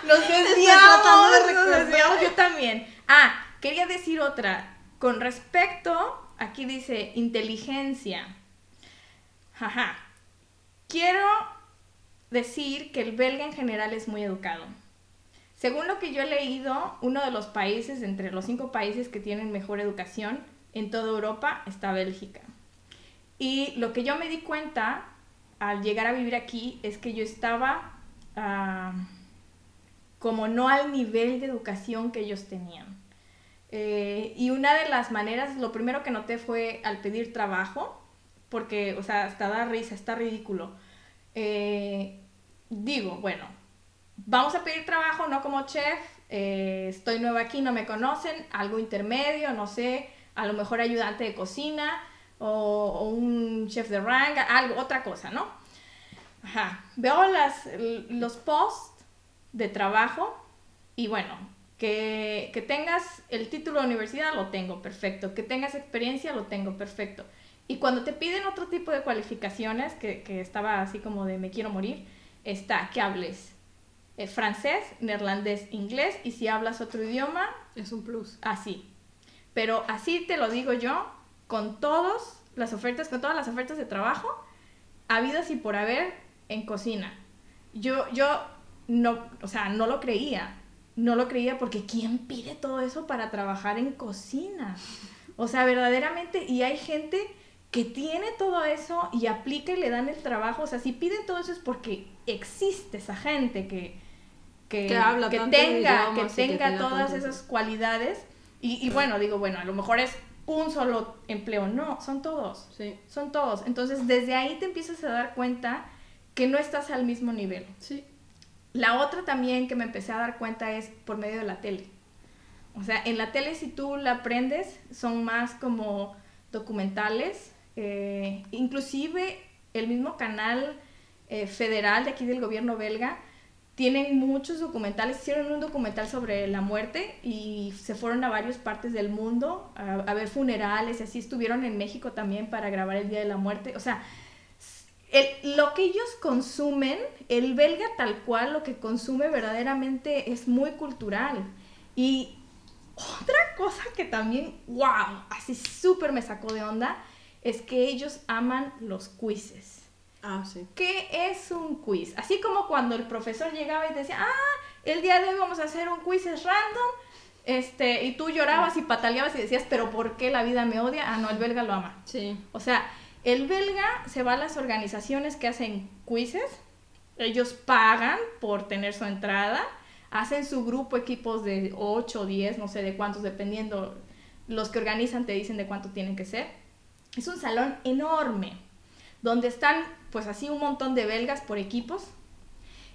nos desviamos, de nos desviamos yo también. Ah, quería decir otra. Con respecto, aquí dice inteligencia. Ajá. Quiero decir que el belga en general es muy educado. Según lo que yo he leído, uno de los países, entre los cinco países que tienen mejor educación en toda Europa, está Bélgica. Y lo que yo me di cuenta al llegar a vivir aquí es que yo estaba ah, como no al nivel de educación que ellos tenían. Eh, y una de las maneras, lo primero que noté fue al pedir trabajo, porque, o sea, hasta da risa, está ridículo. Eh, digo, bueno, vamos a pedir trabajo, no como chef, eh, estoy nueva aquí, no me conocen, algo intermedio, no sé, a lo mejor ayudante de cocina o, un chef de rank, algo, otra cosa, ¿no? Ajá. Veo las, los posts de trabajo y bueno, que, que, tengas el título de universidad, lo tengo, perfecto. Que tengas experiencia, lo tengo, perfecto. Y cuando te piden otro tipo de cualificaciones, que, que estaba así como de me quiero morir, está que hables eh, francés, neerlandés, inglés, y si hablas otro idioma... Es un plus. Así. Pero así te lo digo yo, con todas las ofertas, con todas las ofertas de trabajo, habidas y por haber en cocina. Yo, yo no, o sea, no lo creía. No lo creía porque ¿quién pide todo eso para trabajar en cocina? O sea, verdaderamente, y hay gente que tiene todo eso y aplica y le dan el trabajo. O sea, si piden todo eso es porque existe esa gente que, que, habla que tenga, que tenga, todas esas cualidades. Y, y, bueno, digo, bueno, a lo mejor es un solo empleo. No, son todos. Sí. Son todos. Entonces, desde ahí te empiezas a dar cuenta que no estás al mismo nivel. Sí. La otra también que me empecé a dar cuenta es por medio de la tele. O sea, en la tele si tú la aprendes, son más como documentales. Eh, inclusive el mismo canal eh, federal de aquí del gobierno belga tienen muchos documentales, hicieron un documental sobre la muerte y se fueron a varias partes del mundo a, ver funerales y así estuvieron en México también para grabar el Día de la Muerte. O sea, lo que ellos consumen, el belga tal cual, lo que consume verdaderamente es muy cultural. Y otra cosa que también, wow, así súper me sacó de onda, es que ellos aman los quizzes. Ah, sí. ¿Qué es un quiz? Así como cuando el profesor llegaba y decía, ah, el día de hoy vamos a hacer un quiz es random, este, y tú llorabas y pataleabas y decías, pero ¿por qué la vida me odia? Ah, no, el belga lo ama. Sí. O sea, el belga se va a las organizaciones que hacen quizzes, ellos pagan por tener su entrada, hacen su grupo, equipos de 8 o 10, no sé de cuántos, dependiendo, los que organizan te dicen de cuánto tienen que ser. Es un salón enorme, donde están pues así un montón de belgas por equipos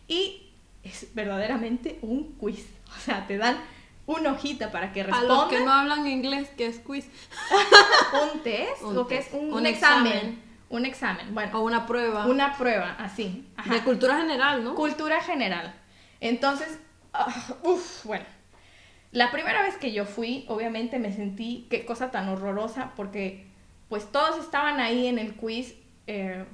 y es verdaderamente un quiz. O sea, te dan una hojita para que respondan. A los que no hablan inglés, ¿qué es quiz? un test, lo que es un, examen. Un examen, bueno. O una prueba. Una prueba, así. De cultura general, ¿no? Cultura general. Entonces, ah, uff, bueno. La primera vez que yo fui, obviamente me sentí, qué cosa tan horrorosa, porque pues todos estaban ahí en el quiz eh,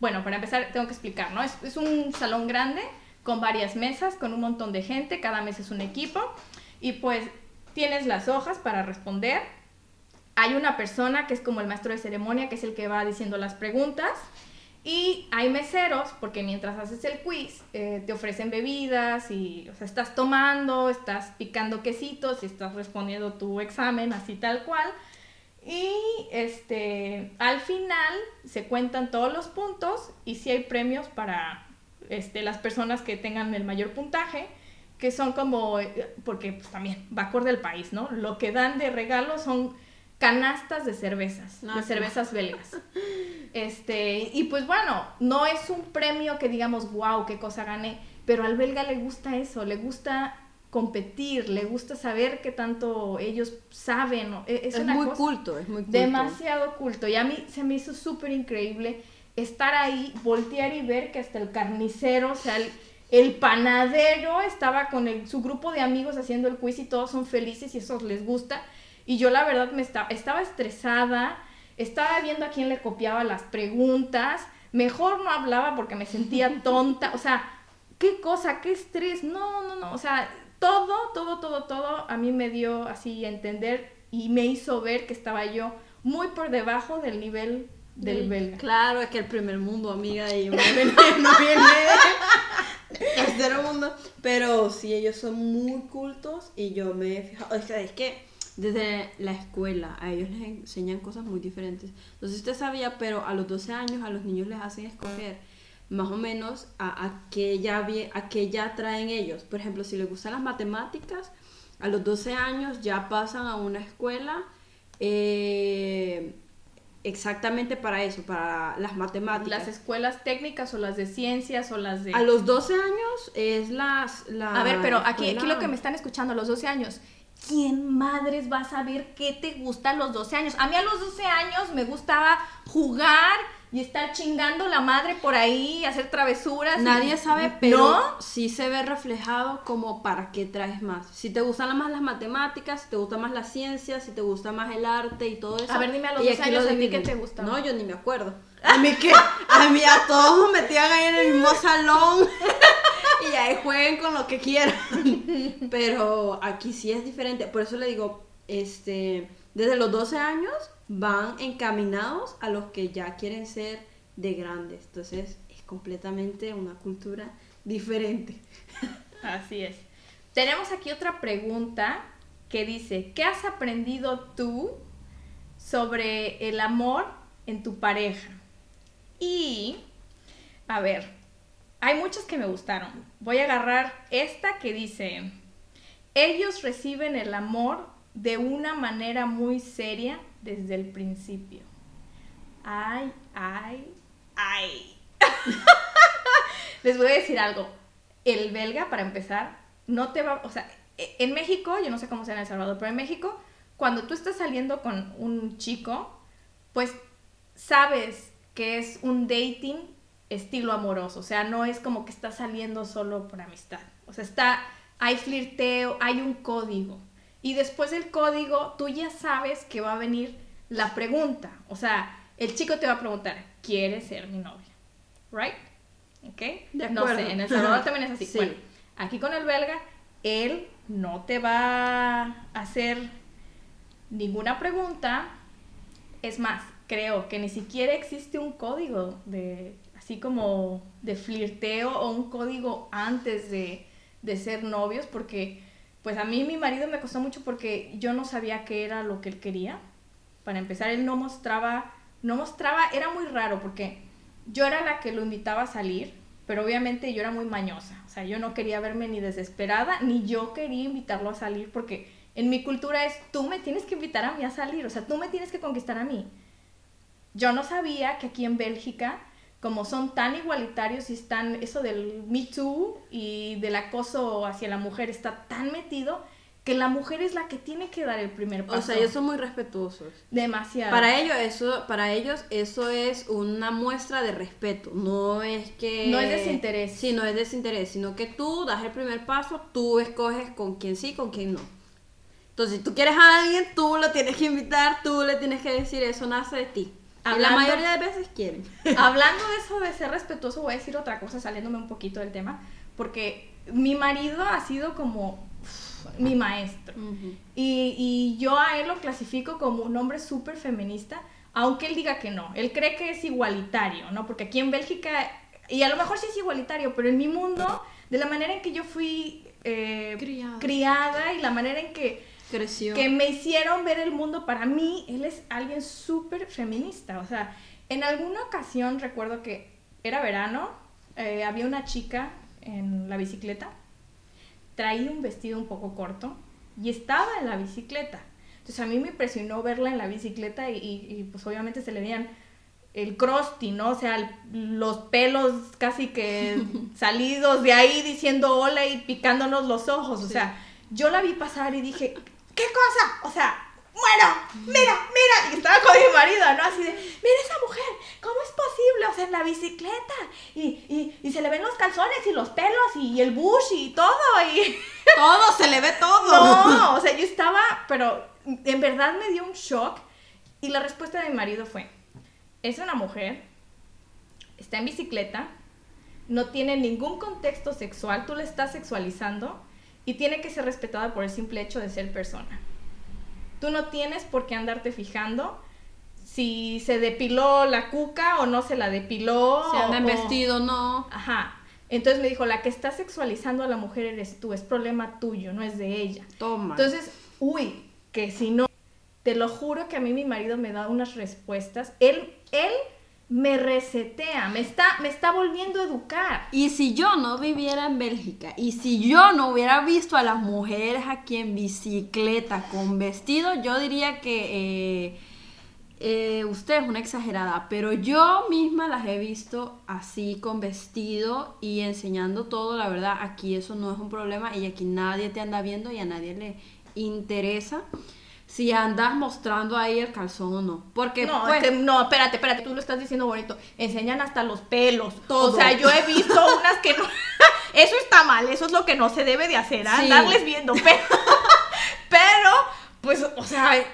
bueno, para empezar tengo que explicar, ¿no? Es, un salón grande con varias mesas, con un montón de gente, cada mesa es un equipo y pues tienes las hojas para responder. Hay una persona que es como el maestro de ceremonia, que es el que va diciendo las preguntas. Y hay meseros, porque mientras haces el quiz, eh, te ofrecen bebidas y, o sea, estás tomando, estás picando quesitos y estás respondiendo tu examen así tal cual. Y este, al final se cuentan todos los puntos y si hay premios para este, las personas que tengan el mayor puntaje, que son como, porque pues, también va acorde al país, ¿no? Lo que dan de regalo son canastas de cervezas, de cervezas belgas. Este, y pues bueno, no es un premio que digamos, wow, qué cosa gané, pero al belga le gusta eso, le gusta competir, le gusta saber qué tanto ellos saben. E, es, muy culto, es muy culto. Demasiado culto. Y a mí se me hizo súper increíble estar ahí, voltear y ver que hasta el carnicero, o sea, el, panadero estaba con su grupo de amigos haciendo el quiz y todos son felices y eso les gusta. Y yo la verdad me estaba, estaba estresada, estaba viendo a quién le copiaba las preguntas, mejor no hablaba porque me sentía tonta, o sea, qué cosa, qué estrés, no, no, no, o sea, todo, todo, todo, todo a mí me dio así a entender y me hizo ver que estaba yo muy por debajo del nivel del belga. Claro, es que el primer mundo, amiga, y no viene, no viene tercer mundo. Pero sí, ellos son muy cultos y yo me he fijado. O sea, es que desde la escuela a ellos les enseñan cosas muy diferentes. No sé si usted sabía, pero a los 12 años a los niños les hacen escoger más o menos a, a, qué, ya, a qué ya traen ellos. Por ejemplo, si les gustan las matemáticas, a los 12 años ya pasan a una escuela eh, exactamente para eso, para las matemáticas. Las escuelas técnicas o las de ciencias o las de... A los 12 años es las... La a ver, pero aquí, aquí lo que me están escuchando, a los 12 años, ¿quién madres va a saber qué te gusta a los 12 años? A mí a los 12 años me gustaba jugar y estar chingando la madre por ahí, hacer travesuras. Nadie sabe, pero sí se ve reflejado como para qué traes más. Si te gustan más las matemáticas, si te gusta más la ciencia, si te gusta más el arte y todo eso. A ver, dime a los 12 años a ti qué te gusta. No, yo ni me acuerdo. A mí que a mí a todos nos metían ahí en el mismo salón. y ahí jueguen con lo que quieran. Pero aquí sí es diferente. Por eso le digo, este, desde los 12 años van encaminados a los que ya quieren ser de grandes. Entonces es completamente una cultura diferente. Así es. Tenemos aquí otra pregunta que dice, ¿qué has aprendido tú sobre el amor en tu pareja? Y, a ver, hay muchas que me gustaron. Voy a agarrar esta que dice, ellos reciben el amor de una manera muy seria desde el principio. Ay, ay, ay. Les voy a decir algo. El belga, para empezar, no te va, o sea, e, en México, yo no sé cómo sea en El Salvador, pero en México, cuando tú estás saliendo con un chico, pues sabes que es un dating estilo amoroso, o sea, no es como que estás saliendo solo por amistad, o sea, está, hay flirteo, hay un código. Y después del código, tú ya sabes que va a venir la pregunta. O sea, el chico te va a preguntar, ¿quieres ser mi novia? ¿Right? ¿Ok? no sé, en El Salvador también es así. Bueno, aquí con el belga, él no te va a hacer ninguna pregunta. Es más, creo que ni siquiera existe un código de así como de flirteo o un código antes de, de ser novios, porque pues a mí mi marido me costó mucho porque yo no sabía qué era lo que él quería. Para empezar, él no mostraba, no mostraba, era muy raro porque yo era la que lo invitaba a salir, pero obviamente yo era muy mañosa. O sea, yo no quería verme ni desesperada, ni yo quería invitarlo a salir porque en mi cultura es, tú me tienes que invitar a mí a salir, o sea, tú me tienes que conquistar a mí. Yo no sabía que aquí en Bélgica como son tan igualitarios y están, eso del Me Too y del acoso hacia la mujer está tan metido que la mujer es la que tiene que dar el primer paso. O sea, ellos son muy respetuosos. Demasiado. Para ellos eso, para ellos eso es una muestra de respeto, no es que no es desinterés. Sí, no es desinterés, sino que tú das el primer paso, tú escoges con quién sí, con quién no. Entonces, si tú quieres a alguien, tú lo tienes que invitar, tú le tienes que decir, eso nace de ti la mayoría de veces quieren. hablando de eso de ser respetuoso, voy a decir otra cosa saliéndome un poquito del tema, porque mi marido ha sido como mi maestro. y, y, yo a él lo clasifico como un hombre súper feminista, aunque él diga que no. Él cree que es igualitario, ¿no? Porque aquí en Bélgica, y a lo mejor sí es igualitario, pero en mi mundo, de la manera en que yo fui eh, criada y la manera en que que me hicieron ver el mundo. Para mí, él es alguien súper feminista. O sea, en alguna ocasión recuerdo que era verano, eh, había una chica en la bicicleta, traía un vestido un poco corto y estaba en la bicicleta. Entonces a mí me impresionó verla en la bicicleta y, pues obviamente se le veían el crosti, ¿no? O sea, los pelos casi que salidos de ahí diciendo hola y picándonos los ojos. O sea, yo la vi pasar y dije, ¿qué cosa? O sea, bueno, mira, mira, y estaba con mi marido, ¿no? Así de, mira esa mujer, ¿cómo es posible? O sea, en la bicicleta, y, y, se le ven los calzones y los pelos y el bush y todo, y... Todo, se le ve todo. No, o sea, yo estaba, pero en verdad me dio un shock, y la respuesta de mi marido fue, es una mujer, está en bicicleta, no tiene ningún contexto sexual, tú le estás sexualizando, y tiene que ser respetada por el simple hecho de ser persona. Tú no tienes por qué andarte fijando si se depiló la cuca o no se la depiló. Si anda en vestido no. Ajá. Entonces me dijo, la que está sexualizando a la mujer eres tú, es problema tuyo, no es de ella. Toma. Entonces, uy, que si no, te lo juro que a mí mi marido me da unas respuestas, él, él me resetea, me está, me está volviendo a educar. Y si yo no viviera en Bélgica y si yo no hubiera visto a las mujeres aquí en bicicleta con vestido, yo diría que eh, eh, usted es una exagerada, pero yo misma las he visto así con vestido y enseñando todo, la verdad, aquí eso no es un problema y aquí nadie te anda viendo y a nadie le interesa si andas mostrando ahí el calzón o no. Porque, No, pues, es que- no, espérate, espérate, tú lo estás diciendo bonito. Enseñan hasta los pelos. Todo. O sea, yo he visto unas que no. Eso está mal, eso es lo que no se debe de hacer, ¿ah? Sí. andarles viendo. Pero, pero, pues, o sea, eh,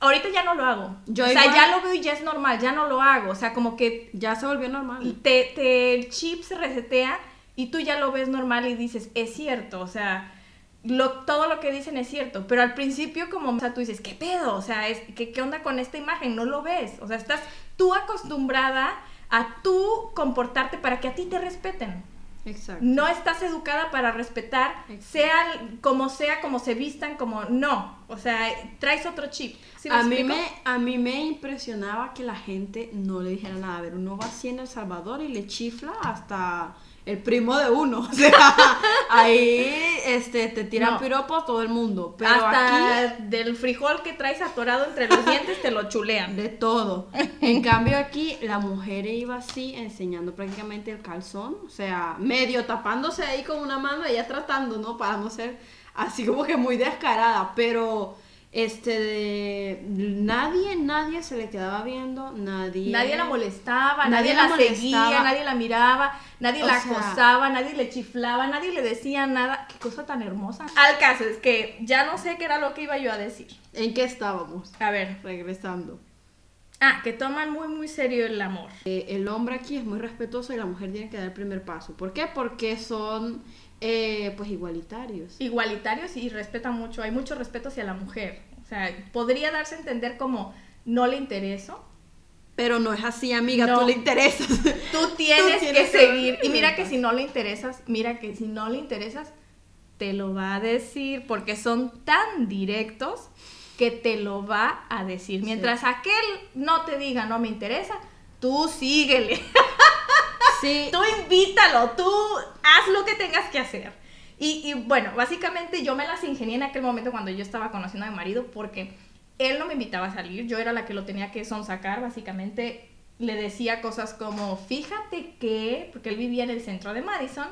ahorita ya no lo hago. Yo o sea, igual- ya lo veo y ya es normal, ya no lo hago. O sea, como que ya se volvió normal. te, te- el chip se resetea y tú ya lo ves normal y dices, es cierto, o sea, lo, todo lo que dicen es cierto, pero al principio como, o sea, tú dices, ¿qué pedo? O sea, es, ¿qué, ¿qué onda con esta imagen? No lo ves, o sea, estás tú acostumbrada a tú comportarte para que a ti te respeten. Exacto. No estás educada para respetar, Exacto. sea como sea, como se vistan, como no. O sea, traes otro chip. ¿Sí me a, mí me, a mí me impresionaba que la gente no le dijera nada. A ver, uno va así en El Salvador y le chifla hasta el primo de uno. O sea, ahí este, te tiran No. piropos todo el mundo. Pero Hasta aquí, del frijol que traes atorado entre los dientes te lo chulean. de todo. En cambio aquí, la mujer iba así enseñando prácticamente el calzón. O sea, medio tapándose ahí con una mano, ella tratando, ¿no? Para no ser así como que muy descarada. Pero... Este de nadie, nadie se le quedaba viendo, nadie. Nadie la molestaba, Nadie nadie, la la, seguía, nadie la miraba, nadie O la sea- acosaba, nadie le chiflaba, nadie le decía nada. Qué cosa tan hermosa. Al caso es que ya no sé qué era lo que iba yo a decir. ¿En qué estábamos? A ver. Regresando. Ah, que toman muy, muy serio el amor. Eh, el hombre aquí es muy respetuoso y la mujer tiene que dar el primer paso. ¿Por qué? Porque son eh, pues igualitarios. Igualitarios y respetan mucho, hay mucho respeto hacia la mujer. O sea, podría darse a entender como no le intereso. Pero no es así, amiga, No. tú le interesas. Tú tienes, tienes que que seguir. Y mira que si no le interesas, mira que si no le interesas, te lo va a decir, porque son tan directos que te lo va a decir. Mientras aquel no te diga no me interesa, tú síguele. Sí. tú invítalo, tú haz lo que tengas que hacer. Y, y, bueno, básicamente yo me las ingenié en aquel momento cuando yo estaba conociendo a mi marido porque él no me invitaba a salir, yo era la que lo tenía que sonsacar, básicamente le decía cosas como, fíjate que, porque él vivía en el centro de Madison,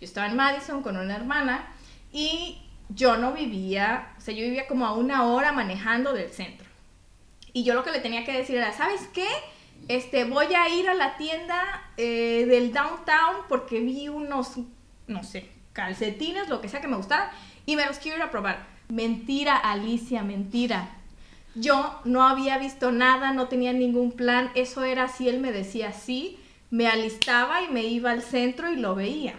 yo estaba en Madison con una hermana y yo no vivía, o sea, yo vivía como a una hora manejando del centro. Y yo lo que le tenía que decir era, ¿sabes qué? Este, voy a ir a la tienda eh, del downtown porque vi unos, no sé, calcetines, lo que sea que me gustaran, y me los quiero ir a probar. Mentira, Alicia, mentira. Yo no había visto nada, no tenía ningún plan, eso era así, él me decía sí, me alistaba y me iba al centro y lo veía.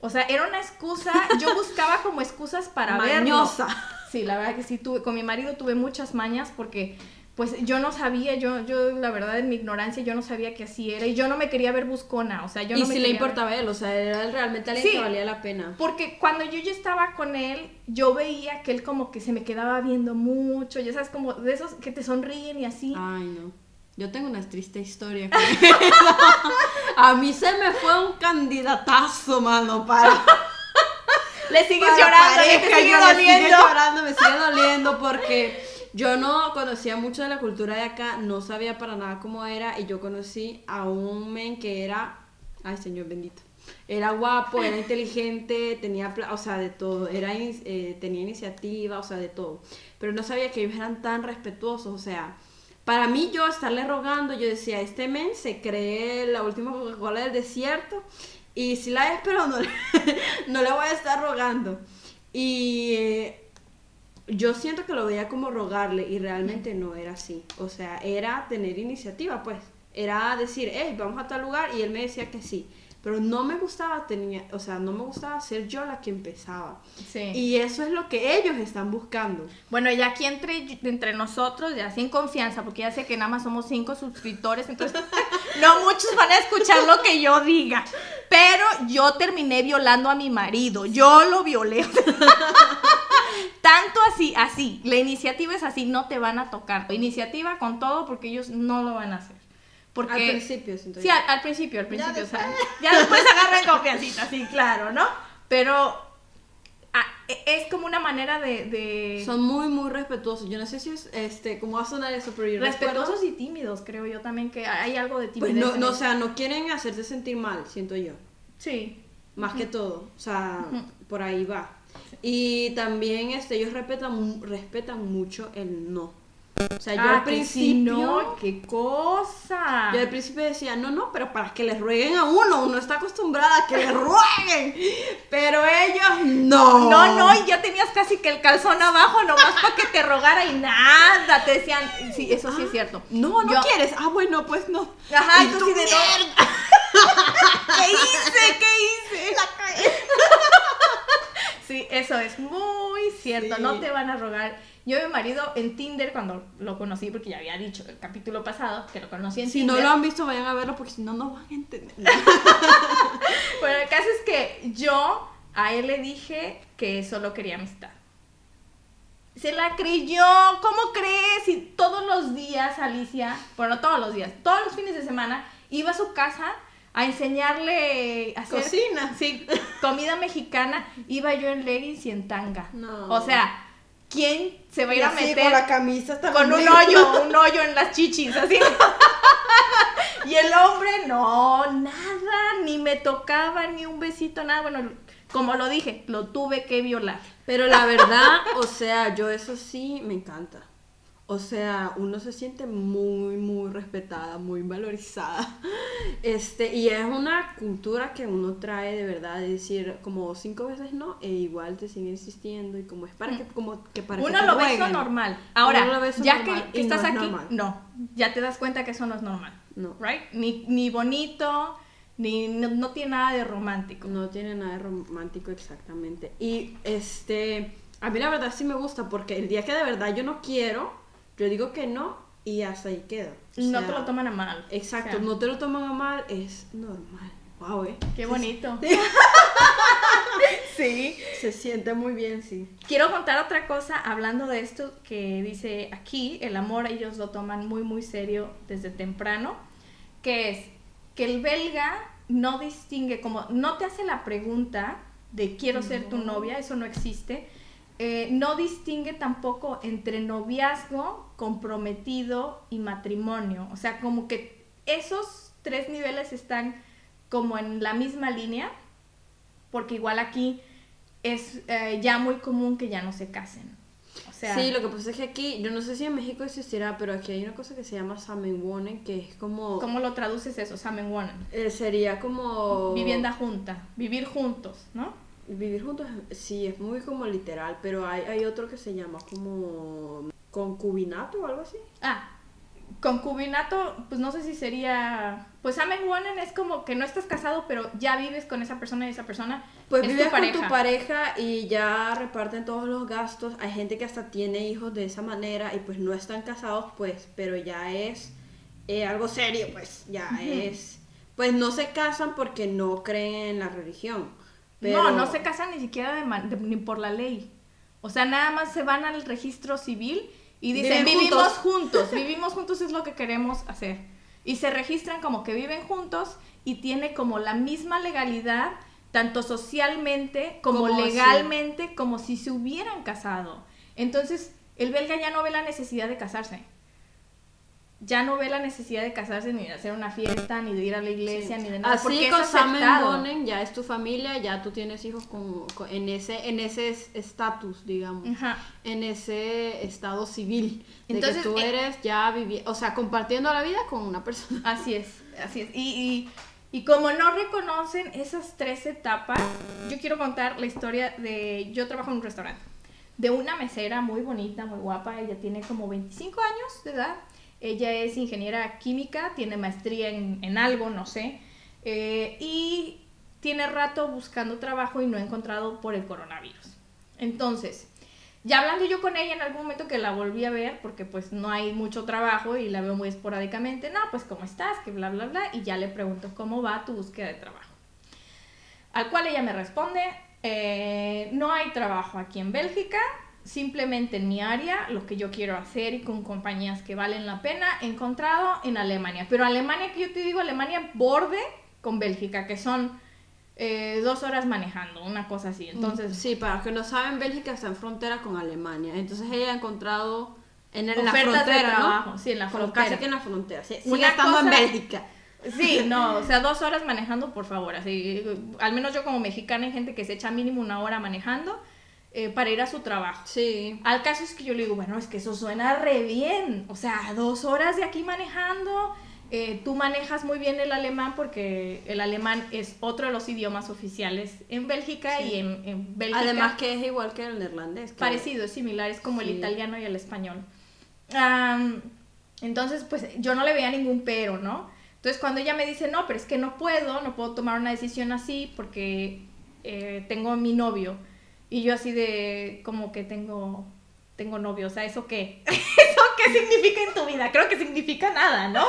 O sea, era una excusa, yo buscaba como excusas para verlo. Mañosa. Sí, la verdad que sí, tuve, con mi marido tuve muchas mañas porque pues yo no sabía, yo, yo la verdad en mi ignorancia yo no sabía que así era y yo no me quería ver buscona, o sea, yo y no me si le ver- importaba a él, o sea, era realmente alguien Sí. que valía la pena. Porque cuando yo ya estaba con él, yo veía que él como que se me quedaba viendo mucho, ya sabes, como de esos que te sonríen y así. Ay, no. Yo tengo una triste historia con. A mí se me fue un candidatazo, mano, para le sigues para llorando, le pareja, te sigue yo le sigue doliendo. llorando, me sigue doliendo porque yo no conocía mucho de la cultura de acá, no sabía para nada cómo era y yo conocí a un men que era, ay señor bendito, era guapo, era inteligente, tenía, o sea, de todo, era, eh, tenía iniciativa, o sea, de todo, pero no sabía que ellos eran tan respetuosos, o sea, para mí yo estarle rogando, yo decía, este men se cree la última Coca-Cola del desierto y si la es, pero no, le- no le voy a estar rogando. Y eh, yo siento que lo veía como rogarle y realmente no era así. O sea, era tener iniciativa, pues. Era decir, hey, vamos a tal lugar y él me decía que sí. Pero no me gustaba, tenía, o sea, no me gustaba ser yo la que empezaba. Sí. Y eso es lo que ellos están buscando. Bueno, y aquí entre, entre nosotros, ya sin confianza, porque ya sé que nada más somos cinco suscriptores, entonces no muchos van a escuchar lo que yo diga. Pero yo terminé violando a mi marido. Yo lo violé. Tanto así, así. La iniciativa es así, no te van a tocar. Iniciativa con todo porque ellos no lo van a hacer. Porque, Al principio, siento Sí, yo. al, al principio, al principio. después. o sea, ya después agarran confiancita, sí, claro, ¿no? Pero e- es como una manera de... de- Son muy, muy respetuosos. Yo no sé si es, este, cómo va a sonar eso, pero yo respetuosos recuerdo- y tímidos, creo yo también que hay algo de Pues timidez. no, en no, o sea, no quieren hacerte sentir mal, siento yo. Sí. Más que todo. O sea, por ahí va. Y también este, ellos respetan, respetan mucho el no. O sea, yo Ah, al que principio. no, qué cosa. Yo al principio decía, no, no, pero para que les rueguen a uno, uno está acostumbrada a que le rueguen. Pero ellos no. No, no, y ya tenías casi que el calzón abajo nomás para que te rogara y nada. Te decían, sí, eso sí es cierto. No, no Yo- quieres. Ah, bueno, pues no. Ajá, Y tú sí de no. ¿Qué hice? ¿Qué hice? Sí, eso es muy cierto. Sí. No te van a rogar. Yo mi marido en Tinder, cuando lo conocí, porque ya había dicho el capítulo pasado que lo conocí en Si no Tinder. lo han visto, vayan a verlo porque si no, no van a entender. Bueno, el caso es que yo a él le dije que solo quería amistad. Se la creyó, ¿cómo crees? Y todos los días, Alicia, bueno, no todos los días, todos los fines de semana, iba a su casa a enseñarle a hacer Cocina. Sí, comida mexicana. Iba yo en leggings y en tanga. No. O sea, ¿quién se va a ir a meter con la camisa hasta con un hoyo, un hoyo en las chichis, así. y el hombre, no, nada, ni me tocaba, ni un besito, nada. Bueno, como lo dije, lo tuve que violar. Pero la verdad, o sea, yo eso sí me encanta. O sea, uno se siente muy, muy respetada, muy valorizada. Este, y es una cultura que uno trae de verdad, de decir como cinco veces no, e igual te sigue insistiendo, y como es para que, como que para Uno lo ve eso normal. Ahora, Uno lo ve eso ya normal, que, que no estás es aquí, normal. no, ya te das cuenta que eso no es normal. No. Right? Ni, ni bonito, ni no, no tiene nada de romántico. No tiene nada de romántico exactamente. Y este, a mí la verdad sí me gusta porque el día que de verdad yo no quiero, yo digo que no y hasta ahí queda. O no sea, te lo toman a mal. Exacto, O sea, no te lo toman a mal, es normal. Wow, eh. Qué bonito. sí. Se siente muy bien, sí. Quiero contar otra cosa hablando de esto que dice aquí, el amor ellos lo toman muy muy serio desde temprano, que es que el belga no distingue, como no te hace la pregunta de quiero ser tu novia, eso no existe, eh, no distingue tampoco entre noviazgo, comprometido y matrimonio, o sea, como que esos tres niveles están como en la misma línea, porque igual aquí es eh, ya muy común que ya no se casen. O sea, sí, lo que pasa es que aquí, yo no sé si en México existirá, pero aquí hay una cosa que se llama Samenwonen, que es como... ¿cómo lo traduces eso? Samenwonen. eh, sería como... Vivienda junta, vivir juntos, ¿no? Vivir juntos, sí, es muy como literal, pero hay, hay otro que se llama como concubinato o algo así. Ah, concubinato, pues no sé si sería... Pues Samenwonen es como que no estás casado, pero ya vives con esa persona y esa persona Pues es vives tu con tu pareja. y ya reparten todos los gastos. Hay gente que hasta tiene hijos de esa manera y pues no están casados, pues, pero ya es eh, algo serio, pues, ya es... Pues no se casan porque no creen en la religión. Pero... No, no se casan ni siquiera de man- de- ni por la ley. O sea, nada más se van al registro civil y dicen, Viven vivimos juntos". juntos, vivimos juntos es lo que queremos hacer. Y se registran como que viven juntos y tiene como la misma legalidad, tanto socialmente como, Como si- legalmente, como si se hubieran casado. Entonces, el belga ya no ve la necesidad de casarse. Ya no ve la necesidad de casarse, ni de hacer una fiesta, ni de ir a la iglesia, Sí. ni de nada. Así con aceptado. Bonen ya es tu familia, ya tú tienes hijos con, con- en ese en ese es- estatus, digamos, Ajá. en ese estado civil, de Entonces, que tú eh, eres ya vivi o sea, compartiendo la vida con una persona. Así es, así es. Y, y, y como no reconocen esas tres etapas, yo quiero contar la historia de, yo trabajo en un restaurante, de una mesera muy bonita, muy guapa, ella tiene como 25 años de edad, ella es ingeniera química, tiene maestría en, en algo, no sé, eh, y tiene rato buscando trabajo y no ha encontrado por el coronavirus. Entonces, ya hablando yo con ella en algún momento que la volví a ver, porque pues no hay mucho trabajo y la veo muy esporádicamente, no, pues cómo estás, que bla, bla, bla, y ya le pregunto cómo va tu búsqueda de trabajo. Al cual ella me responde, eh, no hay trabajo aquí en Bélgica, simplemente en mi área, lo que yo quiero hacer y con compañías que valen la pena, he encontrado en Alemania. Pero Alemania, que yo te digo, Alemania borde con Bélgica, que son eh, dos horas manejando, una cosa así. Entonces, Sí, para los que no saben, Bélgica está en frontera con Alemania. Entonces ella ha encontrado en, la frontera, trabajo, ¿no? sí, en la Como frontera. Casi que en la frontera. Sí, Una sigue en cosa- Bélgica. Sí, no, o sea, dos horas manejando, por favor. Así, al menos yo como mexicana hay gente que se echa mínimo una hora manejando eh, para ir a su trabajo. Sí. Al caso es que yo le digo, bueno, es que eso suena re bien. O sea, dos horas de aquí manejando. eh, tú manejas muy bien el alemán porque el alemán es otro de los idiomas oficiales en Bélgica Sí. y en, en Bélgica. Además que es igual que el neerlandés. que- Parecido, es similar, es como el italiano y el español. Entonces, pues yo no le veía ningún pero, ¿no? Entonces, cuando ella me dice, no, pero es que no puedo, no puedo tomar una decisión así porque eh, tengo a mi novio. Y yo así de, como que tengo, tengo novio, o sea, ¿eso qué? ¿Eso qué significa en tu vida? Creo que significa nada, ¿no?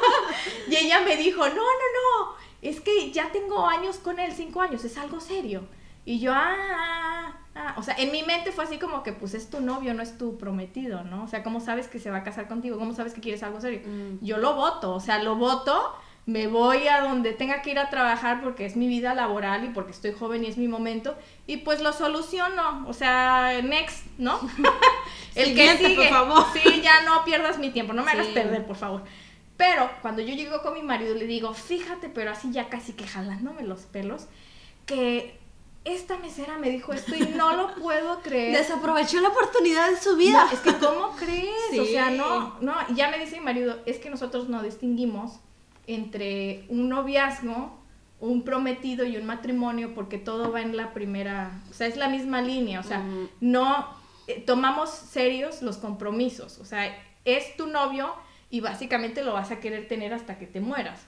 y ella me dijo, no, no, no, es que ya tengo años con él, cinco años, es algo serio. Y yo, ah, ah, ah, o sea, en mi mente fue así como que, pues es tu novio, no es tu prometido, ¿no? O sea, ¿cómo sabes que se va a casar contigo? ¿Cómo sabes que quieres algo serio? Mm. Yo lo voto, o sea, lo voto, me voy a donde tenga que ir a trabajar porque es mi vida laboral y porque estoy joven y es mi momento, y pues lo soluciono, o sea, next, ¿no? El Siguiente, que sigue. por favor. Sí, ya no pierdas mi tiempo, no me hagas perder, por favor. Pero cuando yo llego con mi marido le digo, fíjate, pero así ya casi que jalándome los pelos, que esta mesera me dijo esto y no lo puedo creer. Desaprovechó la oportunidad de su vida. No, es que ¿cómo crees? O sea, no, no, y ya me dice mi marido, es que nosotros no distinguimos entre un noviazgo, un prometido y un matrimonio porque todo va en la primera, o sea, es la misma línea, o sea, no eh, tomamos serios los compromisos, o sea, es tu novio y básicamente lo vas a querer tener hasta que te mueras.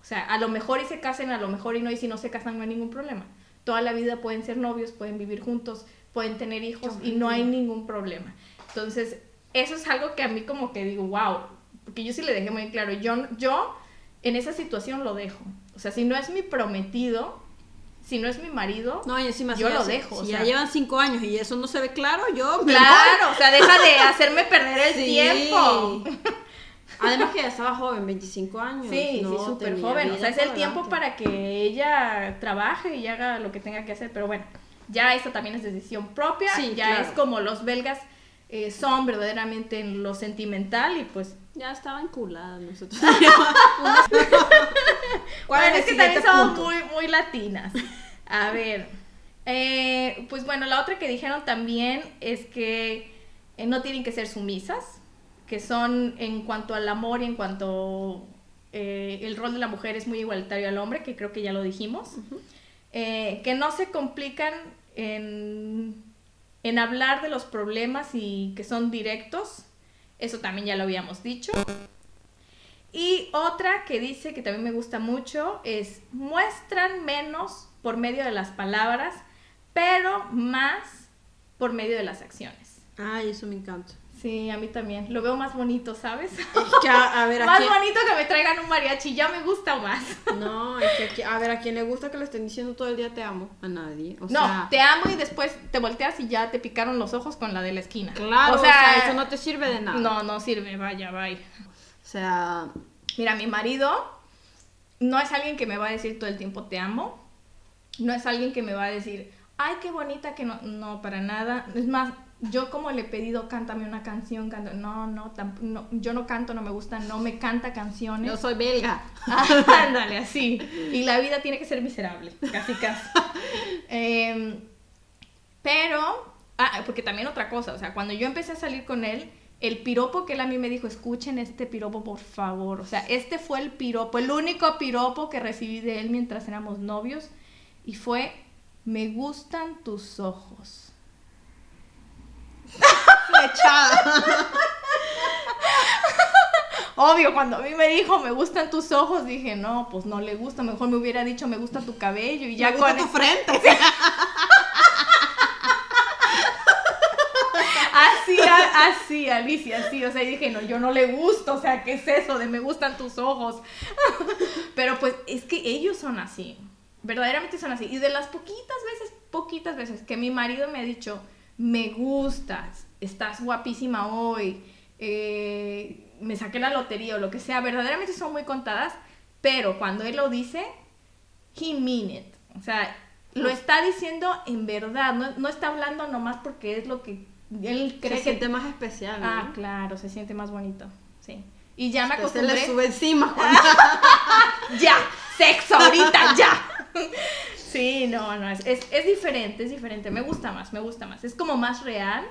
O sea, a lo mejor y se casen, a lo mejor y no, y si no se casan no hay ningún problema. Toda la vida pueden ser novios, pueden vivir juntos, pueden tener hijos y no hay ningún problema. Entonces, eso es algo que a mí como que digo, wow, porque yo sí le dejé muy claro, yo, yo en esa situación lo dejo. O sea, si no es mi prometido, si no es mi marido, No, y encima Yo si lo dejo, Si o ya llevan cinco años y eso no se ve claro, yo me claro, o sea, deja de hacerme perder el Sí. tiempo. Además que ya estaba joven, 25 años. Sí, no, sí, súper joven. O sea, es el tiempo para que ella trabaje y haga lo que tenga que hacer. Pero bueno, ya eso también es decisión propia. Sí, ya claro. es como los belgas eh, son verdaderamente en lo sentimental y pues... Ya estaba enculada nosotros. Bueno, es que también somos muy, muy latinas. A ver, eh, pues bueno, la otra que dijeron también es que eh, no tienen que ser sumisas, que son en cuanto al amor y en cuanto eh, el rol de la mujer es muy igualitario al hombre, que creo que ya lo dijimos, Eh, que no se complican en, en hablar de los problemas y que son directos, eso también ya lo habíamos dicho. Y otra que dice que también me gusta mucho es muestran menos por medio de las palabras, pero más por medio de las acciones. Ay, eso me encanta. Sí, a mí también. Lo veo más bonito, ¿sabes? Es que a, ver, a más quién... bonito que me traigan un mariachi, ya me gusta más. No, es que aquí- a ver, a quién le gusta que le estén diciendo todo el día te amo. A nadie. O no, sea, te amo y después te volteas y ya te picaron los ojos con la de la esquina. claro, o sea, eso no te sirve de nada. No, no sirve, vaya, vaya. O sea, Mira, mi marido no es alguien que me va a decir todo el tiempo te amo. No es alguien que me va a decir, ay, qué bonita que no. No, para nada. Es más, yo como le he pedido, cántame una canción, canta- No, no, no, yo no canto, no me gusta, no me canta canciones. yo soy belga. Ándale, así. Y la vida tiene que ser miserable, casi casi. Em, pero, ah, porque también otra cosa, o sea, cuando yo empecé a salir con él, el piropo que él a mí me dijo, escuchen este piropo por favor. O sea, este fue el piropo, el único piropo que recibí de él mientras éramos novios. Y fue, me gustan tus ojos. Flechada. Obvio, cuando a mí me dijo, me gustan tus ojos, dije, no, pues no le gusta, mejor me hubiera dicho, me gusta tu cabello y ya me gusta con tu frente. Así, así, Alicia, así. O sea, dije, no, yo no le gusto. O sea, ¿qué es eso de me gustan tus ojos? Pero pues es que ellos son así. verdaderamente son así. Y de las poquitas veces, poquitas veces que mi marido me ha dicho, me gustas, estás guapísima hoy, eh, me saqué la lotería o lo que sea, verdaderamente son muy contadas, pero cuando él lo dice, he mean it. O sea, lo está diciendo en verdad, no, no está hablando nomás porque es lo que él cree Se que... siente más especial, ¿no? Ah, claro, se siente más bonito, sí. Y ya me Usted se le acostumbré... sube encima cuando... ya, sexo ahorita, ya. Sí, no, no, es, es, es diferente, es diferente, me gusta más, me gusta más, es como más real.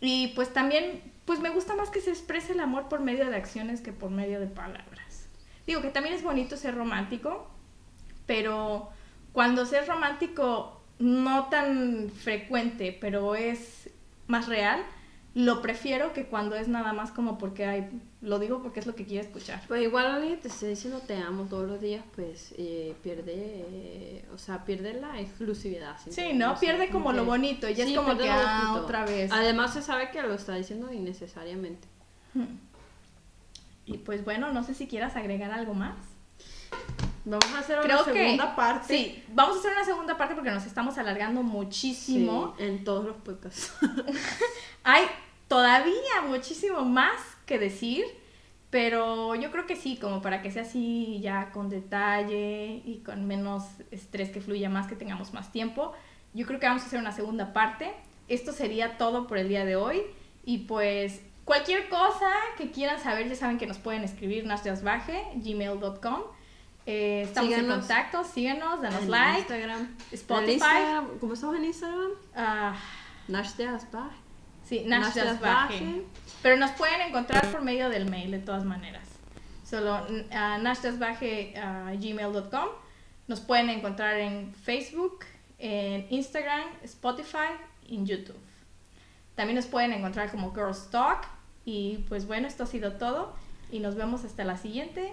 Y pues también, pues me gusta más que se exprese el amor por medio de acciones que por medio de palabras. Digo que también es bonito ser romántico, pero cuando ser romántico no tan frecuente, pero es más real, lo prefiero que cuando es nada más como porque hay, lo digo porque es lo que quiero escuchar. Pues igual alguien te esté diciendo te amo todos los días, pues eh, pierde, eh, o sea, pierde la exclusividad. Sí, ¿no? Pierde como lo bonito, y ya es como que, ah, otra vez. Además se sabe que lo está diciendo innecesariamente. Y pues bueno, no sé si quieras agregar algo más. Vamos a hacer Creo una que segunda parte. Sí, vamos a hacer una segunda parte porque nos estamos alargando muchísimo. Sí, en todos los podcasts. Hay todavía muchísimo más que decir, pero yo creo que sí, como para que sea así ya con detalle y con menos estrés que fluya más, que tengamos más tiempo. Yo creo que vamos a hacer una segunda parte. Esto sería todo por el día de hoy y pues cualquier cosa que quieran saber ya saben que nos pueden escribir nasdasbaje gmail.com. Eh, estamos Síganos. en contacto, síguenos, danos En like, Instagram. Spotify. Instagram, ¿Cómo estamos en Instagram? ah, Nash de Asbach. Sí, Nash de. Asbaje. Pero nos pueden encontrar por medio del mail de todas maneras. Solo nashdasbaje.gmail.com. Nos pueden encontrar en Facebook, en Instagram, Spotify y en YouTube. También nos pueden encontrar como Girls Talk. Y pues bueno, esto ha sido todo. Y nos vemos hasta la siguiente.